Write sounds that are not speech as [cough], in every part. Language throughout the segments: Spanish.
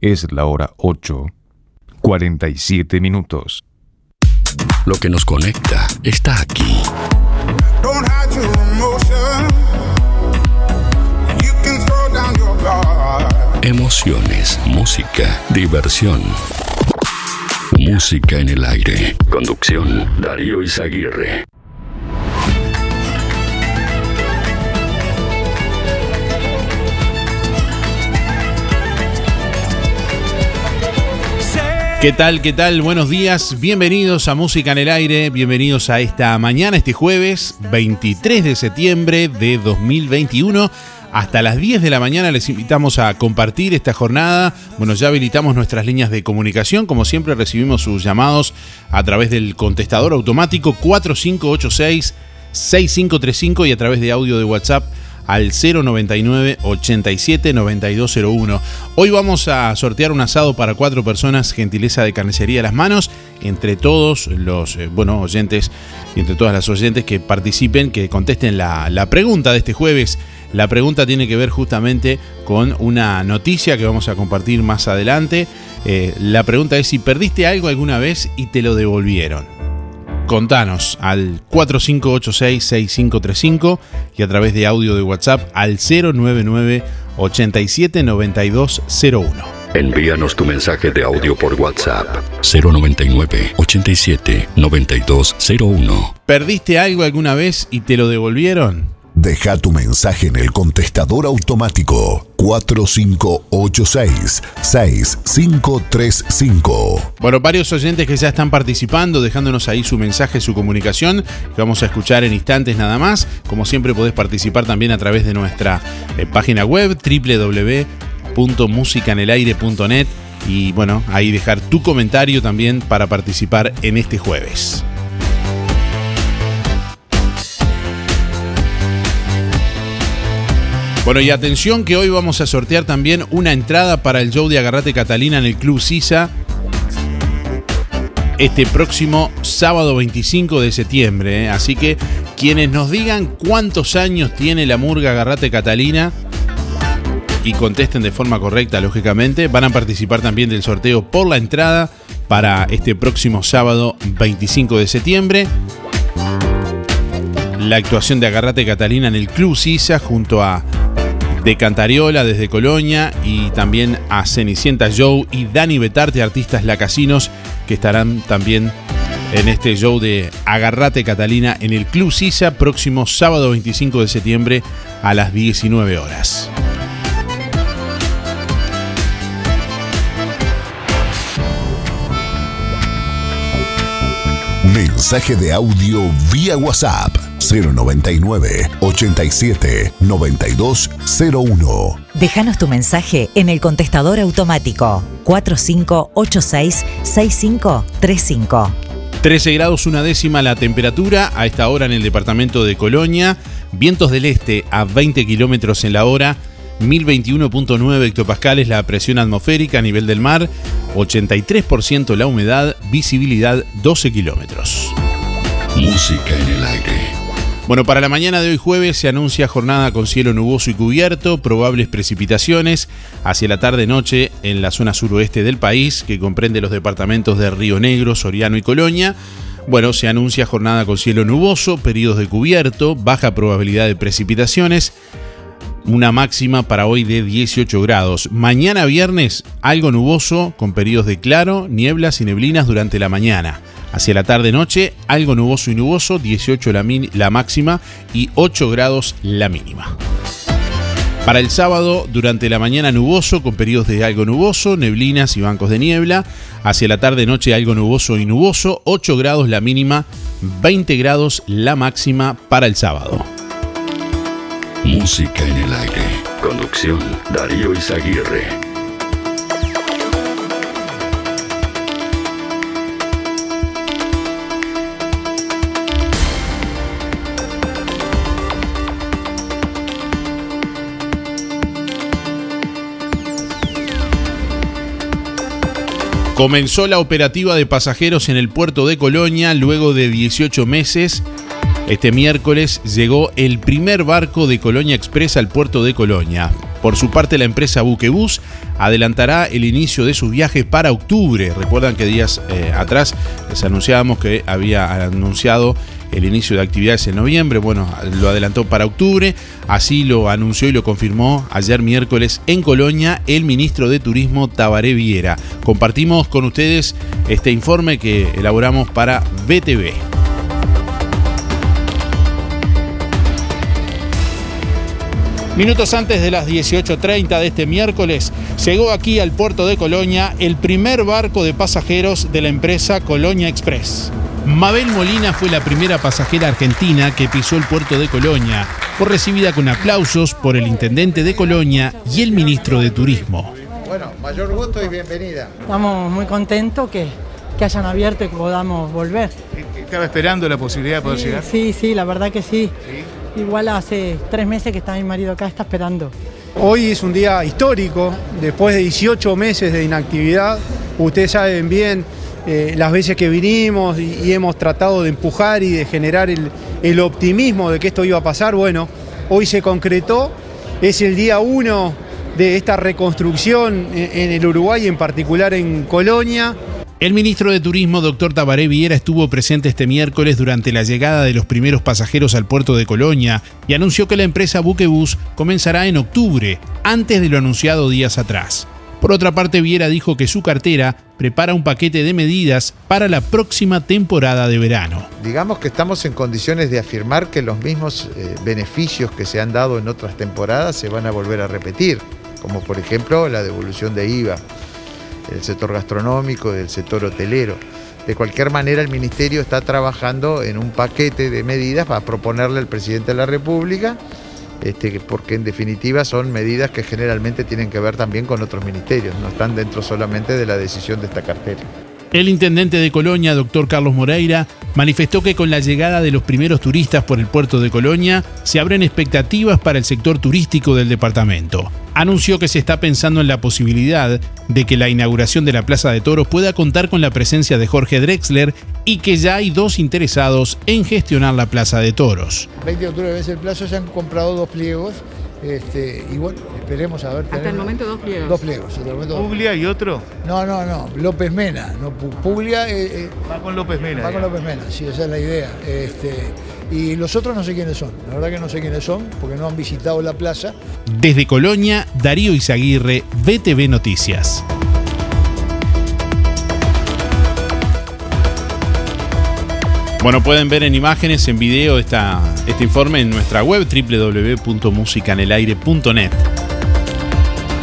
Es la hora 8, 47 minutos. Lo que nos conecta está aquí. Emociones, música, diversión. Música en el aire. Conducción, Darío Izaguirre. ¿Qué tal? ¿Qué tal? Buenos días. Bienvenidos a Música en el Aire. Bienvenidos a esta mañana, este jueves 23 de septiembre de 2021. Hasta las 10 de la mañana les invitamos a compartir esta jornada. Bueno, ya habilitamos nuestras líneas de comunicación. Como siempre recibimos sus llamados a través del contestador automático 4586 6535 y a través de audio de WhatsApp al 099 87 9201. Hoy vamos a sortear un asado para cuatro personas, gentileza de carnicería a las manos, entre todos los eh, bueno, oyentes y entre todas las oyentes que participen, que contesten la, la pregunta de este jueves. La pregunta tiene que ver justamente con una noticia que vamos a compartir más adelante. Eh, la pregunta es si perdiste algo alguna vez y te lo devolvieron. Contanos al 4586-6535 y a través de audio de WhatsApp al 099 879201. Envíanos tu mensaje de audio por WhatsApp 099 87 9201. ¿Perdiste algo alguna vez y te lo devolvieron? Deja tu mensaje en el contestador automático 4586-6535. Bueno, varios oyentes que ya están participando, dejándonos ahí su mensaje, su comunicación, que vamos a escuchar en instantes nada más. Como siempre podés participar también a través de nuestra eh, página web www.musicanelaire.net y bueno, ahí dejar tu comentario también para participar en este jueves. Bueno, y atención que hoy vamos a sortear también una entrada para el show de Agarrate Catalina en el Club Sisa. Este próximo sábado 25 de septiembre. ¿eh? Así que quienes nos digan cuántos años tiene la murga Agarrate Catalina y contesten de forma correcta, lógicamente, van a participar también del sorteo por la entrada para este próximo sábado 25 de septiembre. La actuación de Agarrate Catalina en el Club Sisa junto a de Cantariola desde Colonia y también a Cenicienta Joe y Dani Betarte, artistas lacasinos, que estarán también en este show de Agarrate Catalina en el Club Sisa próximo sábado 25 de septiembre a las 19 horas. Mensaje de audio vía WhatsApp 099 87 9201. Déjanos tu mensaje en el contestador automático 4586 6535. 13 grados una décima la temperatura a esta hora en el departamento de Colonia. Vientos del este a 20 kilómetros en la hora. 1021.9 hectopascales la presión atmosférica a nivel del mar. 83% la humedad. Visibilidad 12 kilómetros. Música en el aire. Bueno, para la mañana de hoy jueves se anuncia jornada con cielo nuboso y cubierto, probables precipitaciones hacia la tarde-noche en la zona suroeste del país, que comprende los departamentos de Río Negro, Soriano y Colonia. Bueno, se anuncia jornada con cielo nuboso, periodos de cubierto, baja probabilidad de precipitaciones, una máxima para hoy de 18 grados. Mañana viernes, algo nuboso, con periodos de claro, nieblas y neblinas durante la mañana. Hacia la tarde-noche, algo nuboso y nuboso, 18 la, la máxima y 8 grados la mínima. Para el sábado, durante la mañana nuboso, con periodos de algo nuboso, neblinas y bancos de niebla. Hacia la tarde-noche, algo nuboso y nuboso, 8 grados la mínima, 20 grados la máxima para el sábado. Música en el aire. Conducción, Darío Izaguirre. Comenzó la operativa de pasajeros en el puerto de Colonia luego de 18 meses. Este miércoles llegó el primer barco de Colonia Express al puerto de Colonia. Por su parte, la empresa Buquebus adelantará el inicio de sus viajes para octubre. Recuerdan que días eh, atrás les anunciábamos que había anunciado el inicio de actividades en noviembre. Bueno, lo adelantó para octubre. Así lo anunció y lo confirmó ayer miércoles en Colonia el ministro de Turismo Tabaré Viera. Compartimos con ustedes este informe que elaboramos para BTV. Minutos antes de las 18.30 de este miércoles, llegó aquí al puerto de Colonia el primer barco de pasajeros de la empresa Colonia Express. Mabel Molina fue la primera pasajera argentina que pisó el puerto de Colonia. Fue recibida con aplausos por el intendente de Colonia y el ministro de Turismo. Bueno, mayor gusto y bienvenida. Estamos muy contentos que, que hayan abierto y que podamos volver. ¿Estaba esperando la posibilidad de poder sí, llegar? Sí, sí, la verdad que sí. ¿Sí? Igual hace tres meses que está mi marido acá, está esperando. Hoy es un día histórico, después de 18 meses de inactividad. Ustedes saben bien eh, las veces que vinimos y, hemos tratado de empujar y de generar el, optimismo de que esto iba a pasar. Bueno, hoy se concretó, es el día uno de esta reconstrucción en el Uruguay, en particular en Colonia. El ministro de Turismo, doctor Tabaré Viera, estuvo presente este miércoles durante la llegada de los primeros pasajeros al puerto de Colonia y anunció que la empresa Buquebus comenzará en octubre, antes de lo anunciado días atrás. Por otra parte, Viera dijo que su cartera prepara un paquete de medidas para la próxima temporada de verano. Digamos que estamos en condiciones de afirmar que los mismos eh, beneficios que se han dado en otras temporadas se van a volver a repetir, como por ejemplo la devolución de IVA del sector gastronómico, del sector hotelero. De cualquier manera, el Ministerio está trabajando en un paquete de medidas para proponerle al presidente de la República, este, porque en definitiva son medidas que generalmente tienen que ver también con otros ministerios, no están dentro solamente de la decisión de esta cartera. El intendente de Colonia, doctor Carlos Moreira, manifestó que con la llegada de los primeros turistas por el puerto de Colonia se abren expectativas para el sector turístico del departamento. Anunció que se está pensando en la posibilidad de que la inauguración de la Plaza de Toros pueda contar con la presencia de Jorge Drexler y que ya hay dos interesados en gestionar la Plaza de Toros. 20 de octubre vence el plazo, se han comprado dos pliegos. Este, y bueno, esperemos a ver. Hasta el momento dos pliegos. Dos pliegos. hasta el momento dos. ¿Puglia y otro? No, no, no. López Mena. No, Pu- Puglia eh, eh, Va con López Mena. va con. López Mena, sí, esa es la idea. Este, y los otros no sé quiénes son. La verdad que no sé quiénes son, porque no han visitado la plaza. Desde Colonia, Darío Izaguirre, BTV Noticias. Bueno, pueden ver en imágenes, en video, esta, este informe en nuestra web www.musicanelaire.net.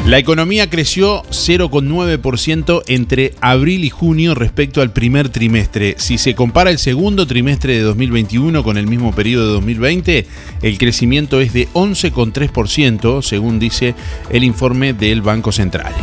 La economía creció 0,9% entre abril y junio respecto al primer trimestre. Si se compara el segundo trimestre de 2021 con el mismo periodo de 2020, el crecimiento es de 11,3%, según dice el informe del Banco Central.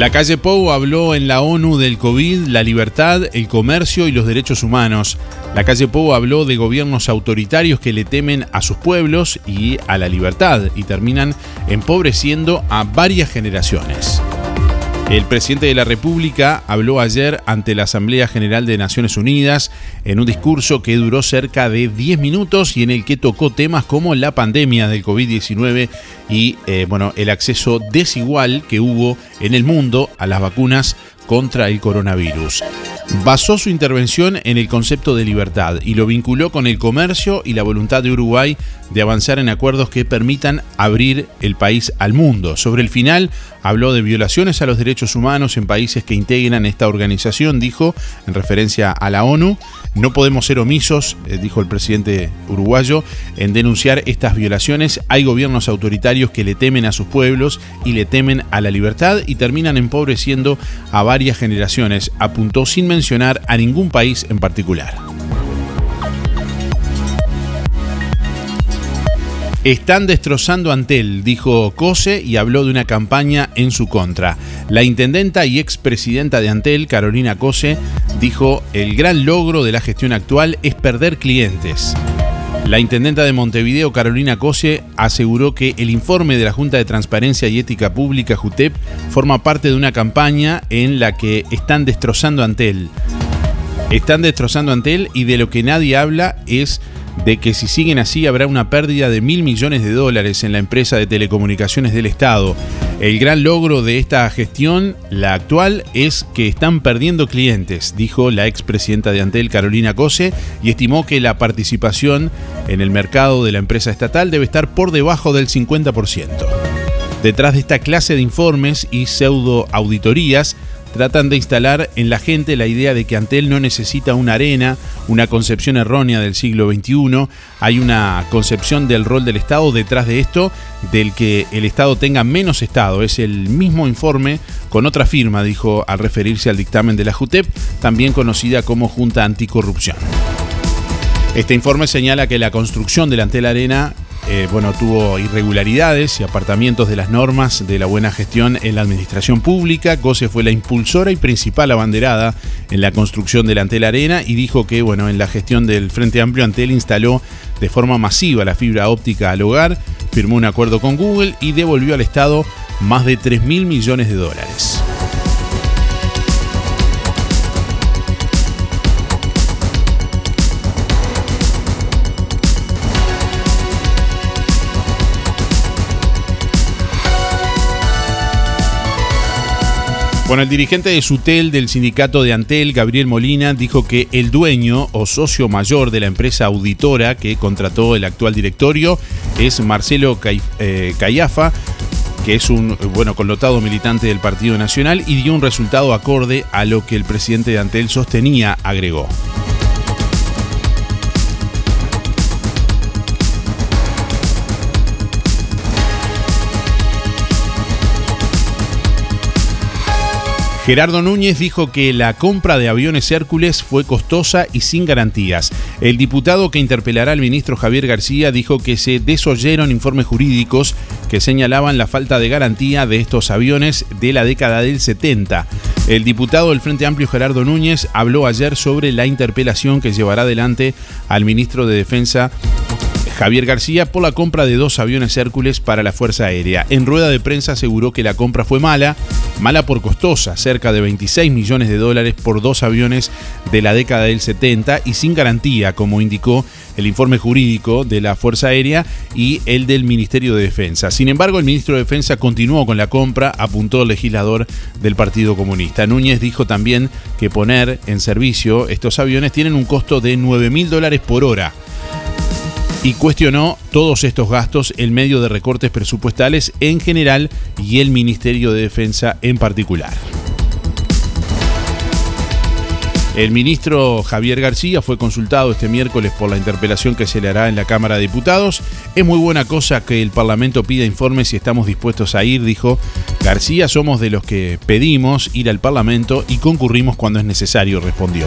La calle Pou habló en la ONU del COVID, la libertad, el comercio y los derechos humanos. La calle Pou habló de gobiernos autoritarios que le temen a sus pueblos y a la libertad y terminan empobreciendo a varias generaciones. El presidente de la República habló ayer ante la Asamblea General de Naciones Unidas en un discurso que duró cerca de 10 minutos y en el que tocó temas como la pandemia del COVID-19 y eh, bueno, el acceso desigual que hubo en el mundo a las vacunas contra el coronavirus. Basó su intervención en el concepto de libertad y lo vinculó con el comercio y la voluntad de Uruguay de avanzar en acuerdos que permitan abrir el país al mundo. Sobre el final, habló de violaciones a los derechos humanos en países que integran esta organización, dijo, en referencia a la ONU. No podemos ser omisos, eh, dijo el presidente uruguayo, en denunciar estas violaciones. Hay gobiernos autoritarios que le temen a sus pueblos y le temen a la libertad y terminan empobreciendo a varias generaciones, apuntó sin mencionar a ningún país en particular. Están destrozando Antel, dijo Cose y habló de una campaña en su contra. La intendenta y expresidenta de Antel, Carolina Cose, dijo, el gran logro de la gestión actual es perder clientes. La intendenta de Montevideo, Carolina Cose, aseguró que el informe de la Junta de Transparencia y Ética Pública, JUTEP, forma parte de una campaña en la que están destrozando Antel. Están destrozando Antel y de lo que nadie habla es de que si siguen así habrá una pérdida de mil millones de dólares en la empresa de telecomunicaciones del Estado. El gran logro de esta gestión, la actual, es que están perdiendo clientes, dijo la expresidenta de Antel, Carolina Cose, y estimó que la participación en el mercado de la empresa estatal debe estar por debajo del 50%. Detrás de esta clase de informes y pseudo auditorías, tratan de instalar en la gente la idea de que Antel no necesita una arena, una concepción errónea del siglo XXI, hay una concepción del rol del Estado detrás de esto, del que el Estado tenga menos Estado. Es el mismo informe con otra firma, dijo al referirse al dictamen de la JUTEP, también conocida como Junta Anticorrupción. Este informe señala que la construcción de la Antel Arena eh, bueno, tuvo irregularidades y apartamientos de las normas de la buena gestión en la administración pública. Gose fue la impulsora y principal abanderada en la construcción de la Antel Arena y dijo que, bueno, en la gestión del Frente Amplio Antel instaló de forma masiva la fibra óptica al hogar, firmó un acuerdo con Google y devolvió al Estado más de 3 mil millones de dólares. Bueno, el dirigente de Sutel del sindicato de Antel, Gabriel Molina, dijo que el dueño o socio mayor de la empresa auditora que contrató el actual directorio es Marcelo eh, Cayafa, que es un bueno connotado militante del Partido Nacional y dio un resultado acorde a lo que el presidente de Antel sostenía, agregó. Gerardo Núñez dijo que la compra de aviones Hércules fue costosa y sin garantías. El diputado que interpelará al ministro Javier García dijo que se desoyeron informes jurídicos que señalaban la falta de garantía de estos aviones de la década del 70. El diputado del Frente Amplio Gerardo Núñez habló ayer sobre la interpelación que llevará adelante al ministro de Defensa Javier García por la compra de dos aviones Hércules para la Fuerza Aérea. En rueda de prensa aseguró que la compra fue mala, mala por costosa, cerca de 26 millones de dólares por dos aviones de la década del 70 y sin garantía, como indicó el informe jurídico de la Fuerza Aérea y el del Ministerio de Defensa. Sin embargo, el ministro de Defensa continuó con la compra, apuntó el legislador del Partido Comunista. Núñez dijo también que poner en servicio estos aviones tienen un costo de 9 mil dólares por hora y cuestionó todos estos gastos en medio de recortes presupuestales en general y el Ministerio de Defensa en particular. El ministro Javier García fue consultado este miércoles por la interpelación que se le hará en la Cámara de Diputados. Es muy buena cosa que el Parlamento pida informes y estamos dispuestos a ir, dijo García. Somos de los que pedimos ir al Parlamento y concurrimos cuando es necesario, respondió.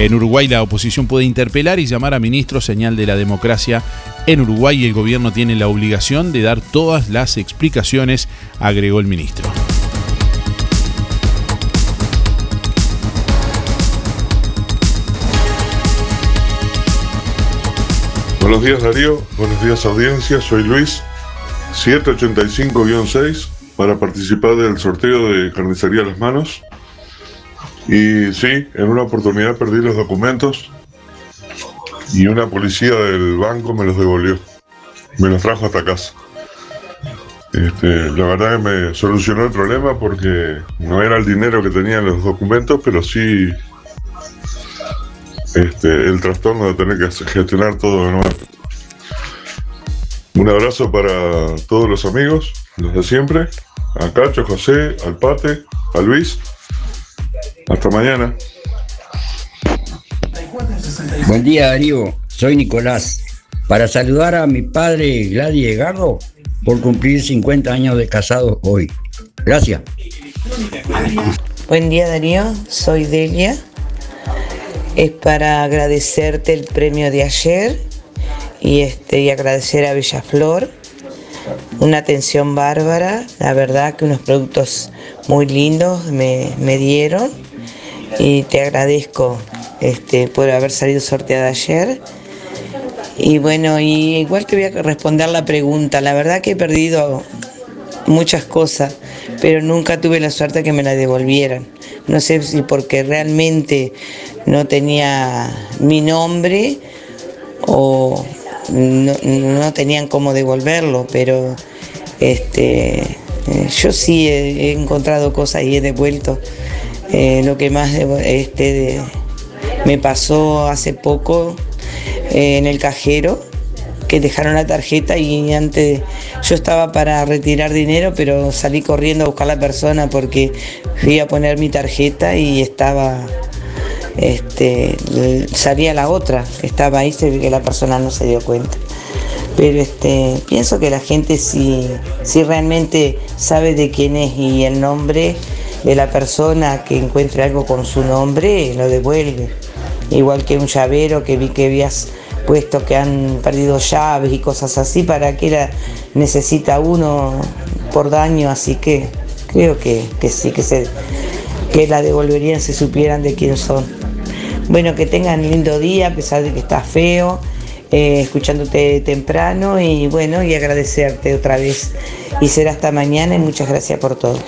En Uruguay la oposición puede interpelar y llamar a ministros, señal de la democracia. En Uruguay el gobierno tiene la obligación de dar todas las explicaciones, agregó el ministro. Buenos días Darío, buenos días audiencia, soy Luis, 785-6 para participar del sorteo de Carnicería Las Manos. Y sí, en una oportunidad perdí los documentos y una policía del banco me los devolvió. Me los trajo hasta casa. Este, la verdad que me solucionó el problema porque no era el dinero que tenían los documentos, pero sí este, el trastorno de tener que gestionar todo de nuevo. Un abrazo para todos los amigos, los de siempre, a Cacho, José, al Pate, a Luis hasta mañana. Buen día Darío, soy Nicolás. Para saludar a mi padre Gladys Garro por cumplir 50 años de casado hoy. Gracias. Buen día Darío, soy Delia. Es para agradecerte el premio de ayer y, este, y agradecer a Villaflor. Una atención bárbara, la verdad que unos productos muy lindos me, me dieron y te agradezco este, por haber salido sorteada ayer Y bueno, y igual te voy a responder la pregunta. La verdad que he perdido muchas cosas, pero nunca tuve la suerte que me la devolvieran. No sé si porque realmente no tenía mi nombre o no, tenían cómo devolverlo, pero este, eh, yo sí he, encontrado cosas y he devuelto. Eh, lo que más este, me pasó hace poco eh, en el cajero, que dejaron la tarjeta y antes yo estaba para retirar dinero, pero salí corriendo a buscar a la persona porque fui a poner mi tarjeta y estaba, este, salía la otra, estaba ahí, se ve que la persona no se dio cuenta. Pero este, pienso que la gente si, si realmente sabe de quién es y el nombre de la persona que encuentre algo con su nombre, lo devuelve. Igual que un llavero que vi que habías puesto que han perdido llaves y cosas así, para que la necesita uno por daño, así que creo que, que sí, que, se, que la devolverían si supieran de quién son. Bueno, que tengan lindo día, a pesar de que está feo, eh, escuchándote temprano y bueno, y agradecerte otra vez. Y será hasta mañana y muchas gracias por todo.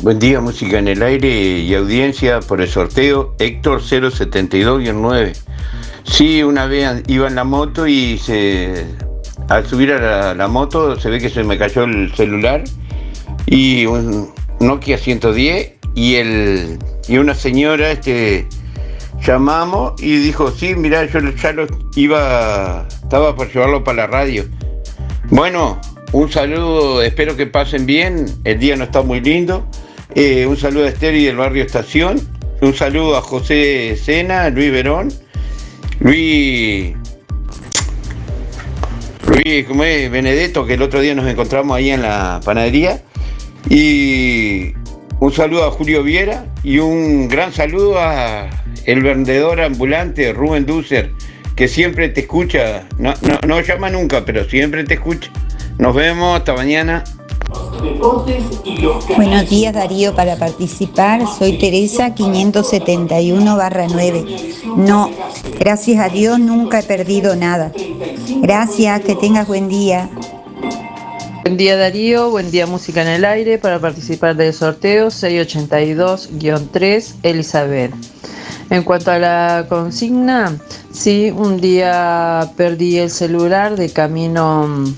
Buen día, música en el aire y audiencia por el sorteo Héctor 072-9. Sí, una vez iba en la moto y se, al subir a la, la moto se ve que se me cayó el celular y un Nokia 110 y, el, y una señora este, llamamos y dijo, sí, mira, yo ya lo iba, estaba por llevarlo para la radio. Bueno, un saludo, espero que pasen bien, el día no está muy lindo. Eh, un saludo a Esther y del barrio Estación. Un saludo a José Sena, Luis Verón, Luis. Luis, ¿cómo es? Benedetto, que el otro día nos encontramos ahí en la panadería. Y un saludo a Julio Viera y un gran saludo a el vendedor ambulante Rubén Dusser, que siempre te escucha. No, no, no llama nunca, pero siempre te escucha. Nos vemos, hasta mañana. Buenos días Darío, para participar soy Teresa 571-9. No, gracias a Dios nunca he perdido nada. Gracias, que tengas buen día. Buen día Darío, buen día Música en el Aire. Para participar del sorteo 682-3 Elizabeth. En cuanto a la consigna, sí, un día perdí el celular de camino mm,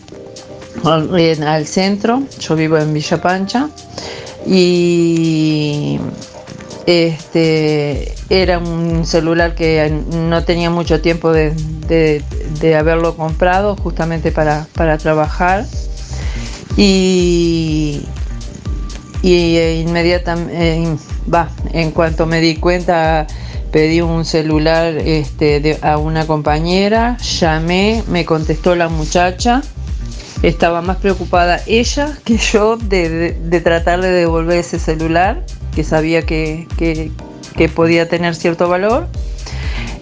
al, en- al centro, yo vivo en Villa Pancha. Y este era un celular que no tenía mucho tiempo de, de- de haberlo comprado justamente para, para trabajar y, y inmediatamente, va, en cuanto me di cuenta, pedí un celular este, a una compañera, llamé, me contestó la muchacha, estaba más preocupada ella [laughs] que yo de, de- de tratar de devolver ese celular, que sabía que, que- que podía tener cierto valor.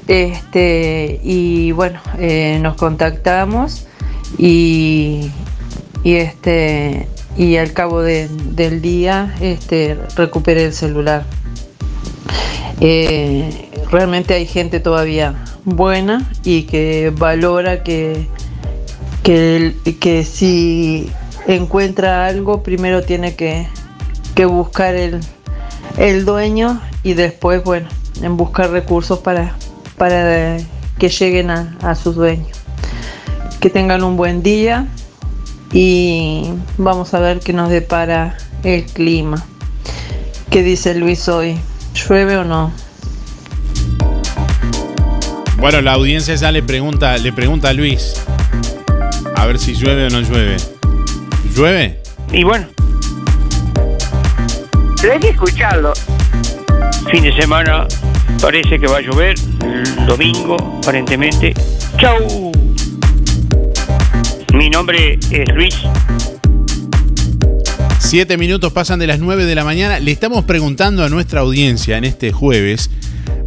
Este, y bueno, eh, nos contactamos y, y este y al cabo de- del día este, recuperé el celular. Eh, realmente hay gente todavía buena y que valora que, que, que si encuentra algo primero tiene que, que buscar el, el dueño y después bueno en buscar recursos para, para que lleguen a, a sus dueños. Que tengan un buen día y vamos a ver qué nos depara el clima. ¿Qué dice Luis hoy? ¿Llueve o no? Bueno, la audiencia ya le pregunta, le pregunta a Luis. A ver si llueve o no llueve. ¿Llueve? Y bueno, pero hay que escucharlo. Fin de semana parece que va a llover. El domingo, aparentemente. ¡Chau! Mi nombre es Luis. Siete minutos pasan de las 9 de la mañana. Le estamos preguntando a nuestra audiencia en este jueves.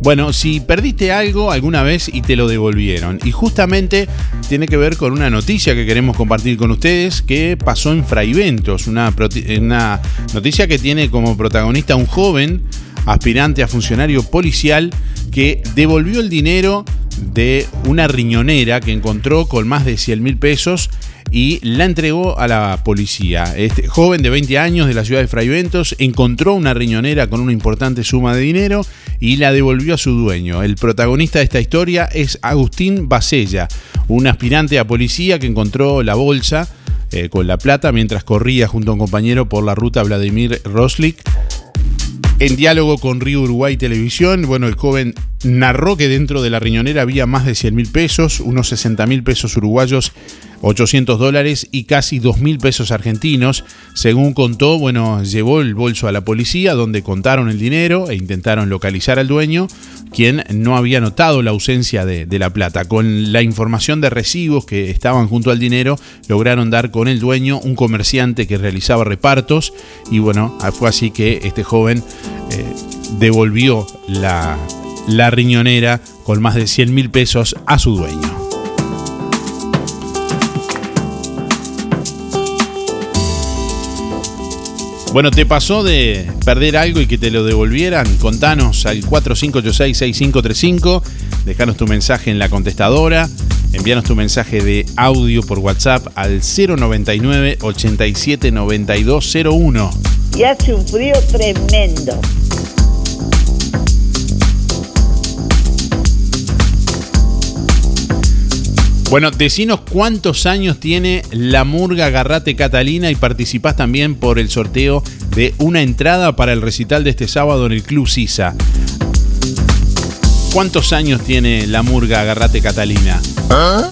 Bueno, si perdiste algo alguna vez y te lo devolvieron. Y justamente tiene que ver con una noticia que queremos compartir con ustedes que pasó en Fraiventos. Una, una noticia que tiene como protagonista un joven aspirante a funcionario policial que devolvió el dinero de una riñonera que encontró con más de 100 mil pesos y la entregó a la policía. Este joven de 20 años de la ciudad de Fraiventos encontró una riñonera con una importante suma de dinero y la devolvió a su dueño. El protagonista de esta historia es Agustín Basella, un aspirante a policía que encontró la bolsa eh, con la plata mientras corría junto a un compañero por la ruta Vladimir Roslik en diálogo con Río Uruguay Televisión, bueno, el joven narró que dentro de la riñonera había más de 100 mil pesos, unos 60 mil pesos uruguayos, 800 dólares y casi 2 mil pesos argentinos. Según contó, bueno, llevó el bolso a la policía donde contaron el dinero e intentaron localizar al dueño, quien no había notado la ausencia de, la plata. Con la información de recibos que estaban junto al dinero, lograron dar con el dueño, un comerciante que realizaba repartos, y bueno, fue así que este joven eh, devolvió la, la riñonera con más de 100 mil pesos a su dueño. Bueno, ¿te pasó de perder algo y que te lo devolvieran? Contanos al 4586-6535, dejanos tu mensaje en la contestadora, envíanos tu mensaje de audio por WhatsApp al 099 87 9201. Y hace un frío tremendo. Bueno, decinos cuántos años tiene la Murga Garrate Catalina y participás también por el sorteo de una entrada para el recital de este sábado en el Club Sisa. ¿Cuántos años tiene la Murga Garrate Catalina? ¿Ah?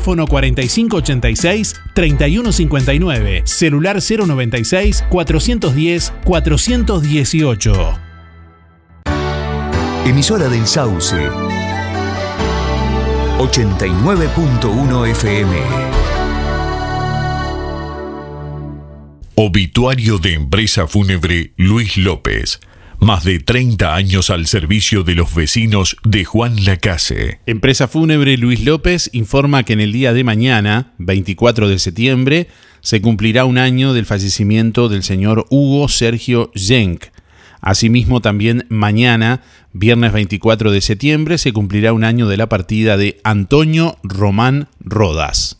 4586-3159. Celular 096-410-418. Emisora del Sauce. 89.1 FM. Obituario de empresa fúnebre Luis López más de 30 años al servicio de los vecinos de Juan Lacase. Empresa Fúnebre Luis López informa que en el día de mañana, 24 de septiembre, se cumplirá un año del fallecimiento del señor Hugo Sergio Jenk. Asimismo, también mañana, viernes 24 de septiembre, se cumplirá un año de la partida de Antonio Román Rodas.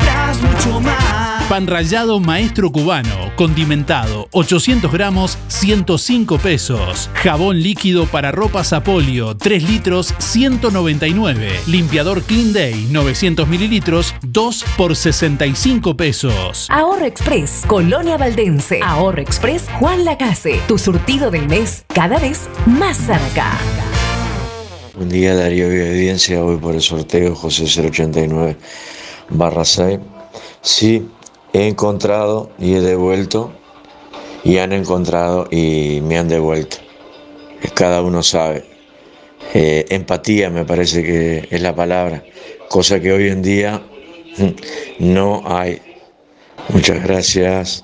mucho más. Pan rallado maestro cubano, condimentado, 800 gramos, 105 pesos. Jabón líquido para ropa Sapolio, 3 litros, 199. Limpiador Clean Day, 900 mililitros, 2 por 65 pesos. Ahorro Express, Colonia Valdense. Ahorro Express, Juan Lacase. Tu surtido del mes, cada vez más cerca. Buen día Darío y Evidencia, hoy por el sorteo José 089 barra 6. Sí, he encontrado y he devuelto y han encontrado y me han devuelto. Cada uno sabe. Eh, empatía me parece que es la palabra, cosa que hoy en día no hay. Muchas gracias.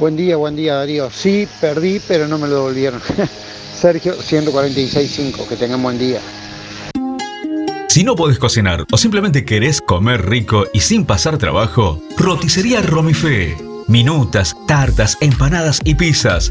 Buen día, buen día Darío. Sí, perdí, pero no me lo devolvieron. [laughs] Sergio, 146.5. Que tengan buen día. Si no podés cocinar o simplemente querés comer rico y sin pasar trabajo, roticería Romifé. Minutas, tartas, empanadas y pizzas.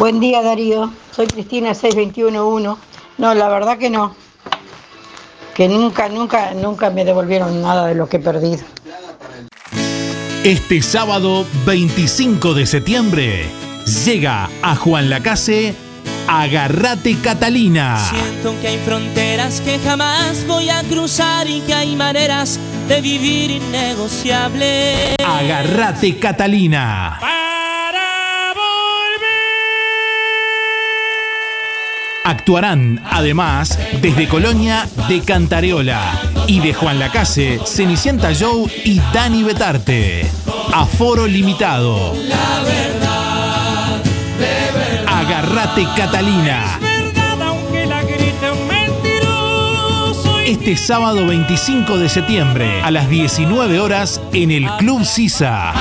Buen día Darío, soy Cristina 6211. No, la verdad que no. Que nunca, nunca, nunca me devolvieron nada de lo que he perdido. Este sábado 25 de septiembre llega a Juan Lacase Agarrate Catalina. Siento que hay fronteras que jamás voy a cruzar y que hay maneras de vivir innegociables. Agarrate Catalina. Actuarán, además, desde Colonia de Cantareola y de Juan Lacase, Cenicienta Joe y Dani Betarte. Aforo limitado. Agarrate Catalina. Este sábado 25 de septiembre a las 19 horas en el Club Sisa.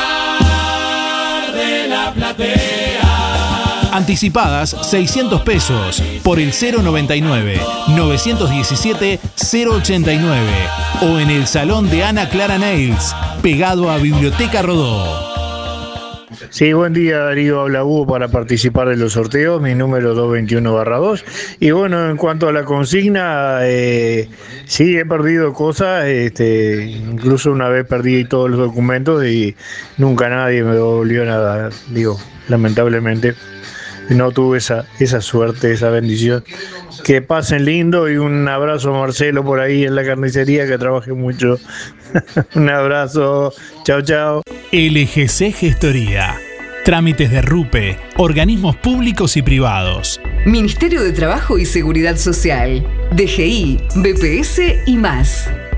Anticipadas 600 pesos por el 099 917 089 o en el salón de Ana Clara Nails, pegado a Biblioteca Rodó. Sí, buen día Darío, habla Hugo para participar de los sorteos, mi número 221-2. Y bueno, en cuanto a la consigna, eh, sí, he perdido cosas, este, incluso una vez perdí todos los documentos y nunca nadie me devolvió nada, digo, lamentablemente. No tuve esa, esa suerte, esa bendición. Que pasen lindo y un abrazo a Marcelo por ahí en la carnicería, que trabaje mucho. [laughs] un abrazo, chao, chao. LGC Gestoría. Trámites de RUPE, organismos públicos y privados. Ministerio de Trabajo y Seguridad Social, DGI, BPS y más.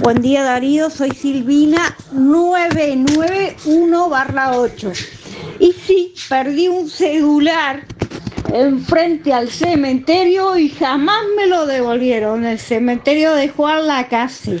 Buen día Darío, soy Silvina 991 8. Y sí, perdí un celular enfrente al cementerio y jamás me lo devolvieron. El cementerio de Juan Lacase.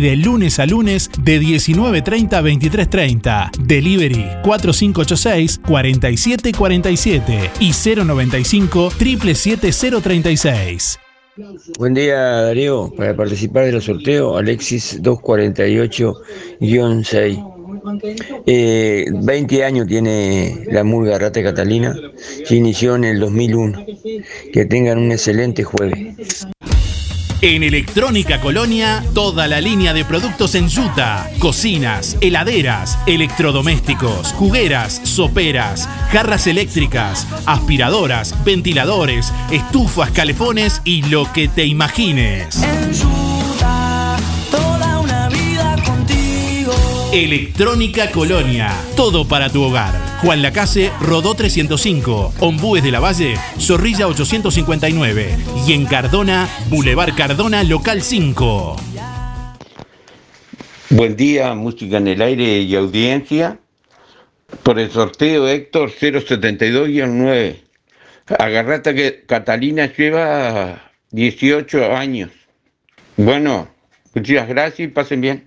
de lunes a lunes de 19.30 a 23.30. Delivery 4586-4747 y 095 77036. Buen día Darío, para participar de los sorteos, Alexis 248-6. Eh, 20 años tiene la murga Rata Catalina, se inició en el 2001. Que tengan un excelente jueves. En Electrónica Colonia, toda la línea de productos en yuta, cocinas, heladeras, electrodomésticos, jugueras, soperas, jarras eléctricas, aspiradoras, ventiladores, estufas, calefones y lo que te imagines. Electrónica Colonia, todo para tu hogar. Juan Lacase, Rodó 305, Ombúes de la Valle, Zorrilla 859 y en Cardona, Boulevard Cardona, local 5. Buen día, música en el aire y audiencia. Por el sorteo Héctor 072-9. Agarrate que Catalina lleva 18 años. Bueno, muchas gracias y pasen bien.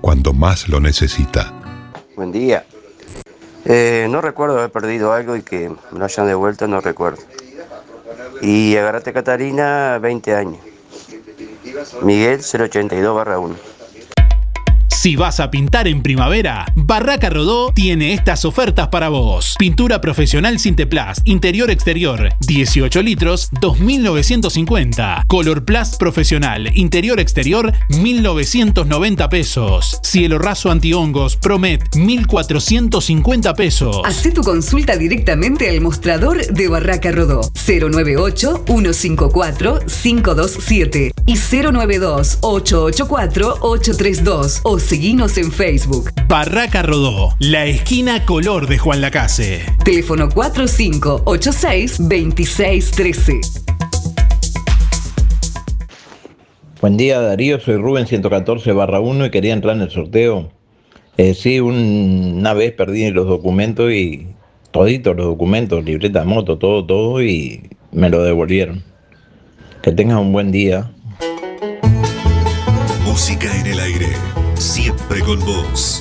cuando más lo necesita. Buen día. Eh, no recuerdo haber perdido algo y que me lo hayan devuelto, no recuerdo. Y agarrate Catarina, 20 años. Miguel 082 barra 1. Si vas a pintar en primavera, Barraca Rodó tiene estas ofertas para vos. Pintura profesional sin teplas, interior exterior, 18 litros, 2.950. Color Plus profesional, interior exterior, 1.990 pesos. Cielo raso antihongos, Promet, 1.450 pesos. Hacé tu consulta directamente al mostrador de Barraca Rodó 098-154-527 y 092-884-832 o seguinos en Facebook. Barraca Rodó, la esquina color de Juan Lacase. Teléfono 4586-2613. Buen día Darío, soy Rubén 114 barra 1 y quería entrar en el sorteo. Eh, sí, un- una vez perdí los documentos y toditos los documentos, libreta de moto, todo, todo y me lo devolvieron. Que tengas un buen día. Música en el aire. Siempre con vos.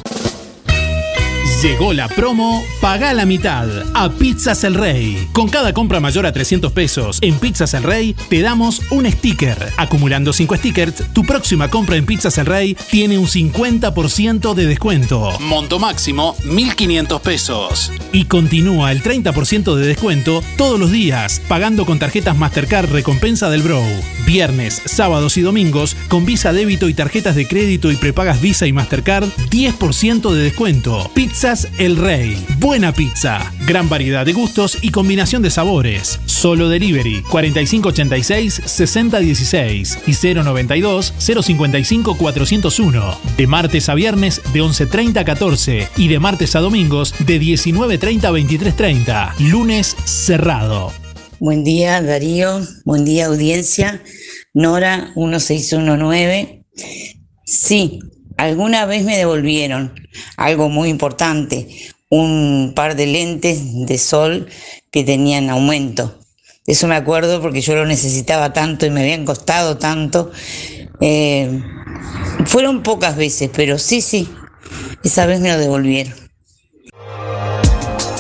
Llegó la promo Paga la mitad a Pizzas El Rey. Con cada compra mayor a 300 pesos en Pizzas El Rey, te damos un sticker. Acumulando 5 stickers, tu próxima compra en Pizzas El Rey tiene un 50% de descuento. Monto máximo 1.500 pesos. Y continúa el 30% de descuento todos los días, pagando con tarjetas Mastercard Recompensa del Bro. Viernes, sábados y domingos, con Visa Débito y tarjetas de crédito y prepagas Visa y Mastercard, 10% de descuento. Pizzas El Rey. Buena pizza. Gran variedad de gustos y combinación de sabores. Solo delivery 4586-6016 y 092-055-401. De martes a viernes de 11.30 a 14 y de martes a domingos de 19.30 a 23.30. Lunes cerrado. Buen día, Darío. Buen día, audiencia. Nora 1619. Sí, alguna vez me devolvieron algo muy importante, un par de lentes de sol que tenían aumento. Eso me acuerdo porque yo lo necesitaba tanto y me habían costado tanto. Eh, fueron pocas veces, pero sí, sí, esa vez me lo devolvieron.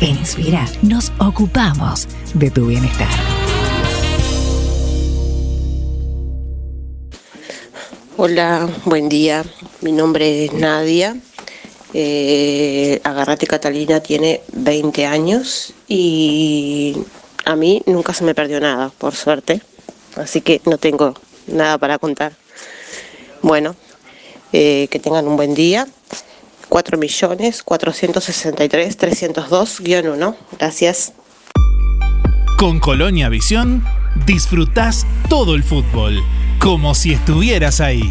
En Inspira nos ocupamos de tu bienestar. Hola, buen día. Mi nombre es Nadia. Eh, Agarrate Catalina tiene 20 años y a mí nunca se me perdió nada, por suerte. Así que no tengo nada para contar. Bueno, eh, que tengan un buen día. 4 millones 463 302-1. Gracias. Con Colonia Visión, disfrutás todo el fútbol. como si estuvieras ahí.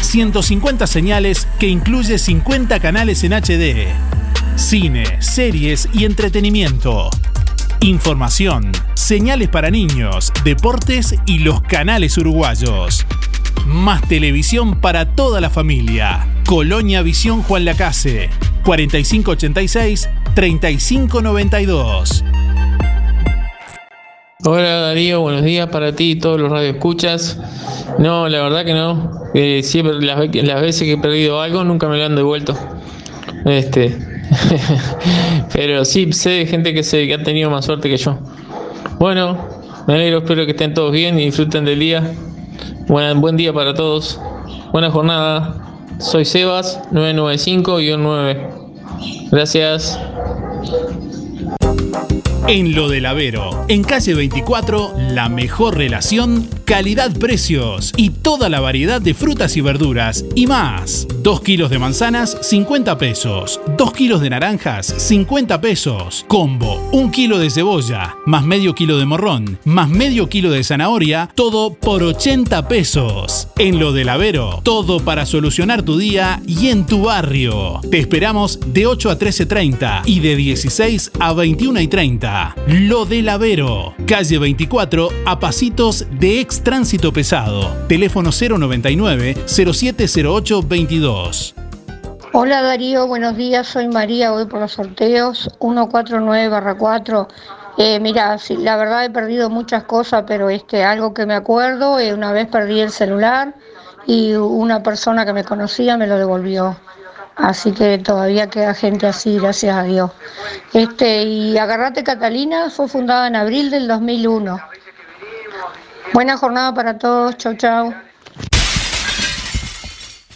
150 señales que incluye 50 canales en HD. Cine, series y entretenimiento. Información, señales para niños, deportes y los canales uruguayos. Más televisión para toda la familia. Colonia Visión Juan Lacase. 4586-3592. Hola Darío, buenos días para ti y todos los radioescuchas. No, la verdad que no. Eh, siempre las, ve- las veces que he perdido algo nunca me lo han devuelto. Este, [laughs] pero sí sé de gente que se que ha tenido más suerte que yo. Bueno, me alegro, espero que estén todos bien y disfruten del día. Buen, buen día para todos. Buena jornada. Soy Sebas 995-9. Gracias. En lo del Avero, en calle 24, la mejor relación, calidad-precios y toda la variedad de frutas y verduras y más. 2 kilos de manzanas, 50 pesos. 2 kilos de naranjas, 50 pesos. Combo, 1 kilo de cebolla, más medio kilo de morrón, más medio kilo de zanahoria, todo por 80 pesos. En lo del Avero, todo para solucionar tu día y en tu barrio. Te esperamos de 8 a 13.30 y de 16 a 21 y 30. Lo del Avero, calle 24 a pasitos de ex tránsito pesado. Teléfono 099 0708 22. Hola Darío, buenos días, soy María, voy por los sorteos 149-4. Eh, mira, sí, la verdad he perdido muchas cosas, pero este, algo que me acuerdo, eh, una vez perdí el celular y una persona que me conocía me lo devolvió. Así que todavía queda gente así, gracias a Dios. Este, y Agarrate Catalina fue fundada en abril del 2001. Buena jornada para todos, chau chau.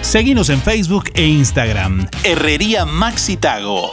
Seguinos en Facebook e Instagram. Herrería Maxi Tago.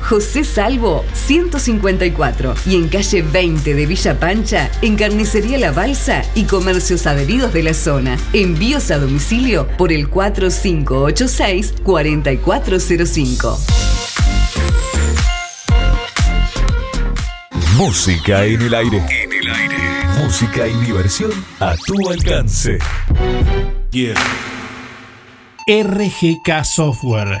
José Salvo 154 y en calle 20 de Villa Pancha, en Carnicería La Balsa y comercios adheridos de la zona. Envíos a domicilio por el 4586 4405. Música en el aire. En el aire. Música y diversión a tu alcance. RGK Software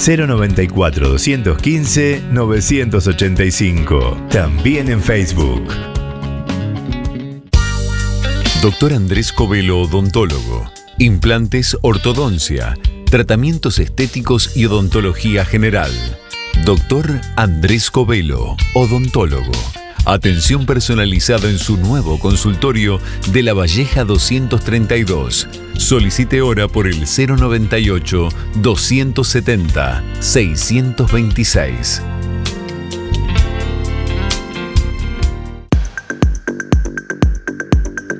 094 215 985. También en Facebook. Doctor Andrés Covelo, odontólogo. Implantes, ortodoncia, tratamientos estéticos y odontología general. Doctor Andrés Covelo, odontólogo. Atención personalizada en su nuevo consultorio de La Valleja 232. Solicite hora por el 098 270 626.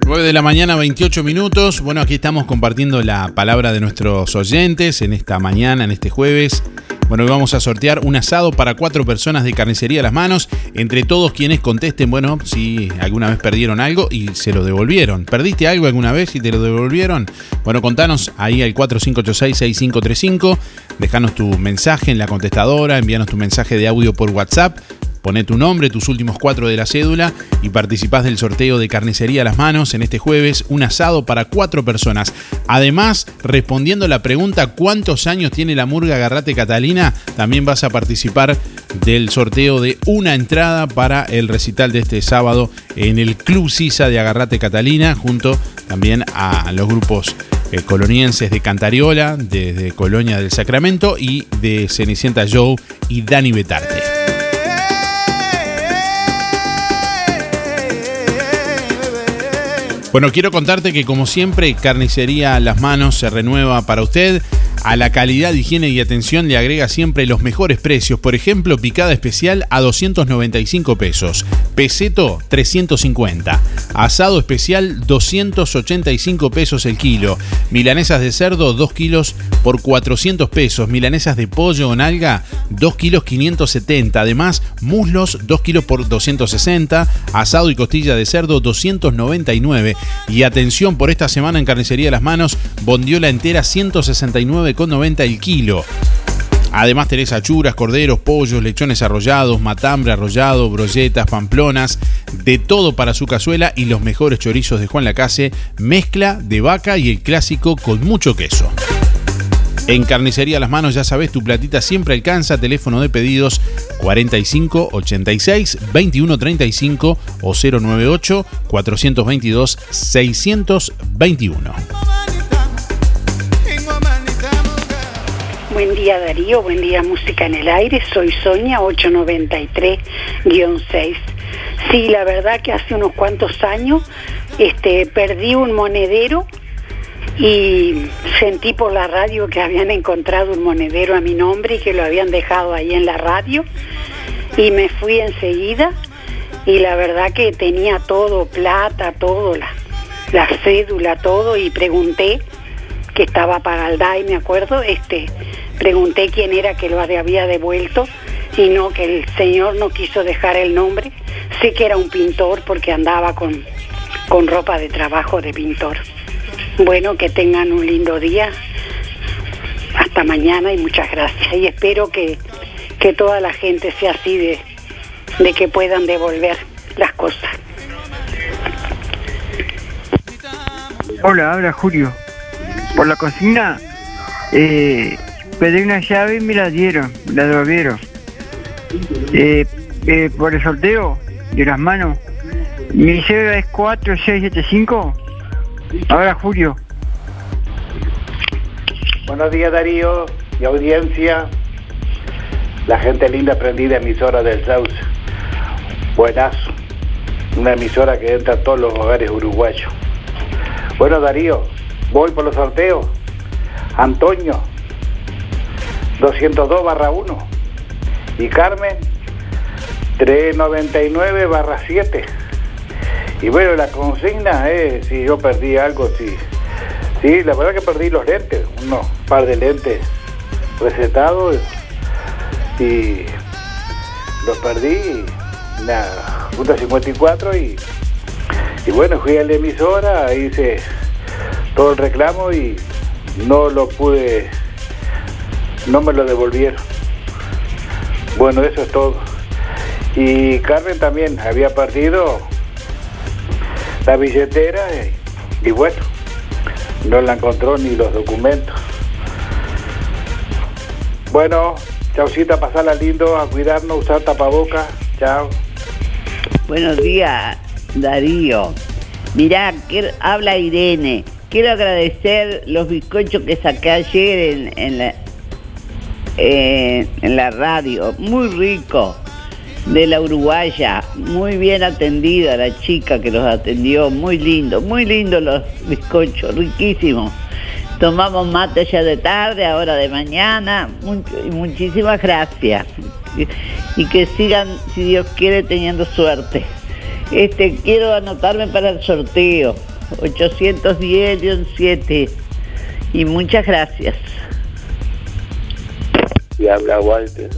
9 de la mañana, 28 minutos. Bueno, aquí estamos compartiendo la palabra de nuestros oyentes en esta mañana, en este jueves. Bueno, hoy vamos a sortear un asado para cuatro personas de carnicería a las manos. Entre todos quienes contesten, bueno, si alguna vez perdieron algo y se lo devolvieron. ¿Perdiste algo alguna vez y te lo devolvieron? Bueno, contanos ahí al 4586-6535. Dejanos tu mensaje en la contestadora, envíanos tu mensaje de audio por WhatsApp Poné tu nombre, tus últimos cuatro de la cédula y participás del sorteo de carnicería a las manos en este jueves, un asado para cuatro personas. Además, respondiendo la pregunta ¿cuántos años tiene la murga Garrate Catalina? También vas a participar del sorteo de una entrada para el recital de este sábado en el Club Sisa de Agarrate Catalina, junto también a los grupos eh, colonienses de Cantariola, desde Colonia del Sacramento y de Cenicienta Joe y Dani Betarte. Bueno, quiero contarte que como siempre, Carnicería Las Manos se renueva para usted. A la calidad, higiene y atención le agrega siempre los mejores precios. Por ejemplo, picada especial a 295 pesos. Peseto 350. Asado especial 285 pesos el kilo. Milanesas de cerdo 2 kilos por 400 pesos. Milanesas de pollo o nalga 2 kilos 570. Además, muslos 2 kilos por 260. Asado y costilla de cerdo 299. Y atención por esta semana en Carnicería Las Manos, bondiola entera 169,90 el kilo. Además tenés achuras, corderos, pollos, lechones arrollados, matambre arrollado, brolletas, pamplonas, de todo para su cazuela y los mejores chorizos de Juan Lacase, mezcla de vaca y el clásico con mucho queso. En Carnicería Las Manos, ya sabes, tu platita siempre alcanza. Teléfono de pedidos 45 86 21 35 o 098 422 621. Buen día Darío, buen día Música en el Aire, soy Sonia 893-6. Sí, la verdad que hace unos cuantos años este, perdí un monedero y sentí por la radio que habían encontrado un monedero a mi nombre y que lo habían dejado ahí en la radio. Y me fui enseguida. Y la verdad que tenía todo, plata, todo, la, la cédula, todo. Y pregunté que estaba para y me acuerdo, este, pregunté quién era que lo había devuelto y no, que el señor no quiso dejar el nombre. Sé que era un pintor porque andaba con, con ropa de trabajo de pintor. Bueno, que tengan un lindo día. Hasta mañana y muchas gracias. Y espero que, que toda la gente sea así de, de que puedan devolver las cosas. Hola, habla Julio. Por la cocina, eh, pedí una llave y me la dieron, la devolvieron. Eh, eh, por el sorteo de las manos, mi cédula es 4675. Ahora Julio. Buenos días Darío y audiencia. La gente linda prendida emisora del Sauce. Buenazo. Una emisora que entra a todos los hogares uruguayos. Bueno Darío, voy por los sorteos. Antonio, 202 barra 1. Y Carmen, 399 barra 7. Y bueno, la consigna es si yo perdí algo, si... Sí, la verdad que perdí los lentes, unos par de lentes recetados y los perdí, nada, punta 54 y, y bueno, fui a la emisora, hice todo el reclamo y no lo pude, no me lo devolvieron. Bueno, eso es todo. Y Carmen también había perdido la billetera y, bueno, no la encontró ni los documentos. Bueno, chaucita, pasarla lindo, a cuidarnos, usar tapabocas. Chao. Buenos días, Darío. Mirá, que- habla Irene. Quiero agradecer los bizcochos que saqué ayer en la, eh, en la radio. Muy rico. De la Uruguaya. Muy bien atendida la chica que los atendió. Muy lindo, muy lindo los bizcochos. Riquísimos. Tomamos mate ya de tarde, ahora de mañana. Much- muchísimas gracias. Y que sigan, si Dios quiere, teniendo suerte. Este, quiero anotarme para el sorteo. 810-7. Y muchas gracias. Y habla Walter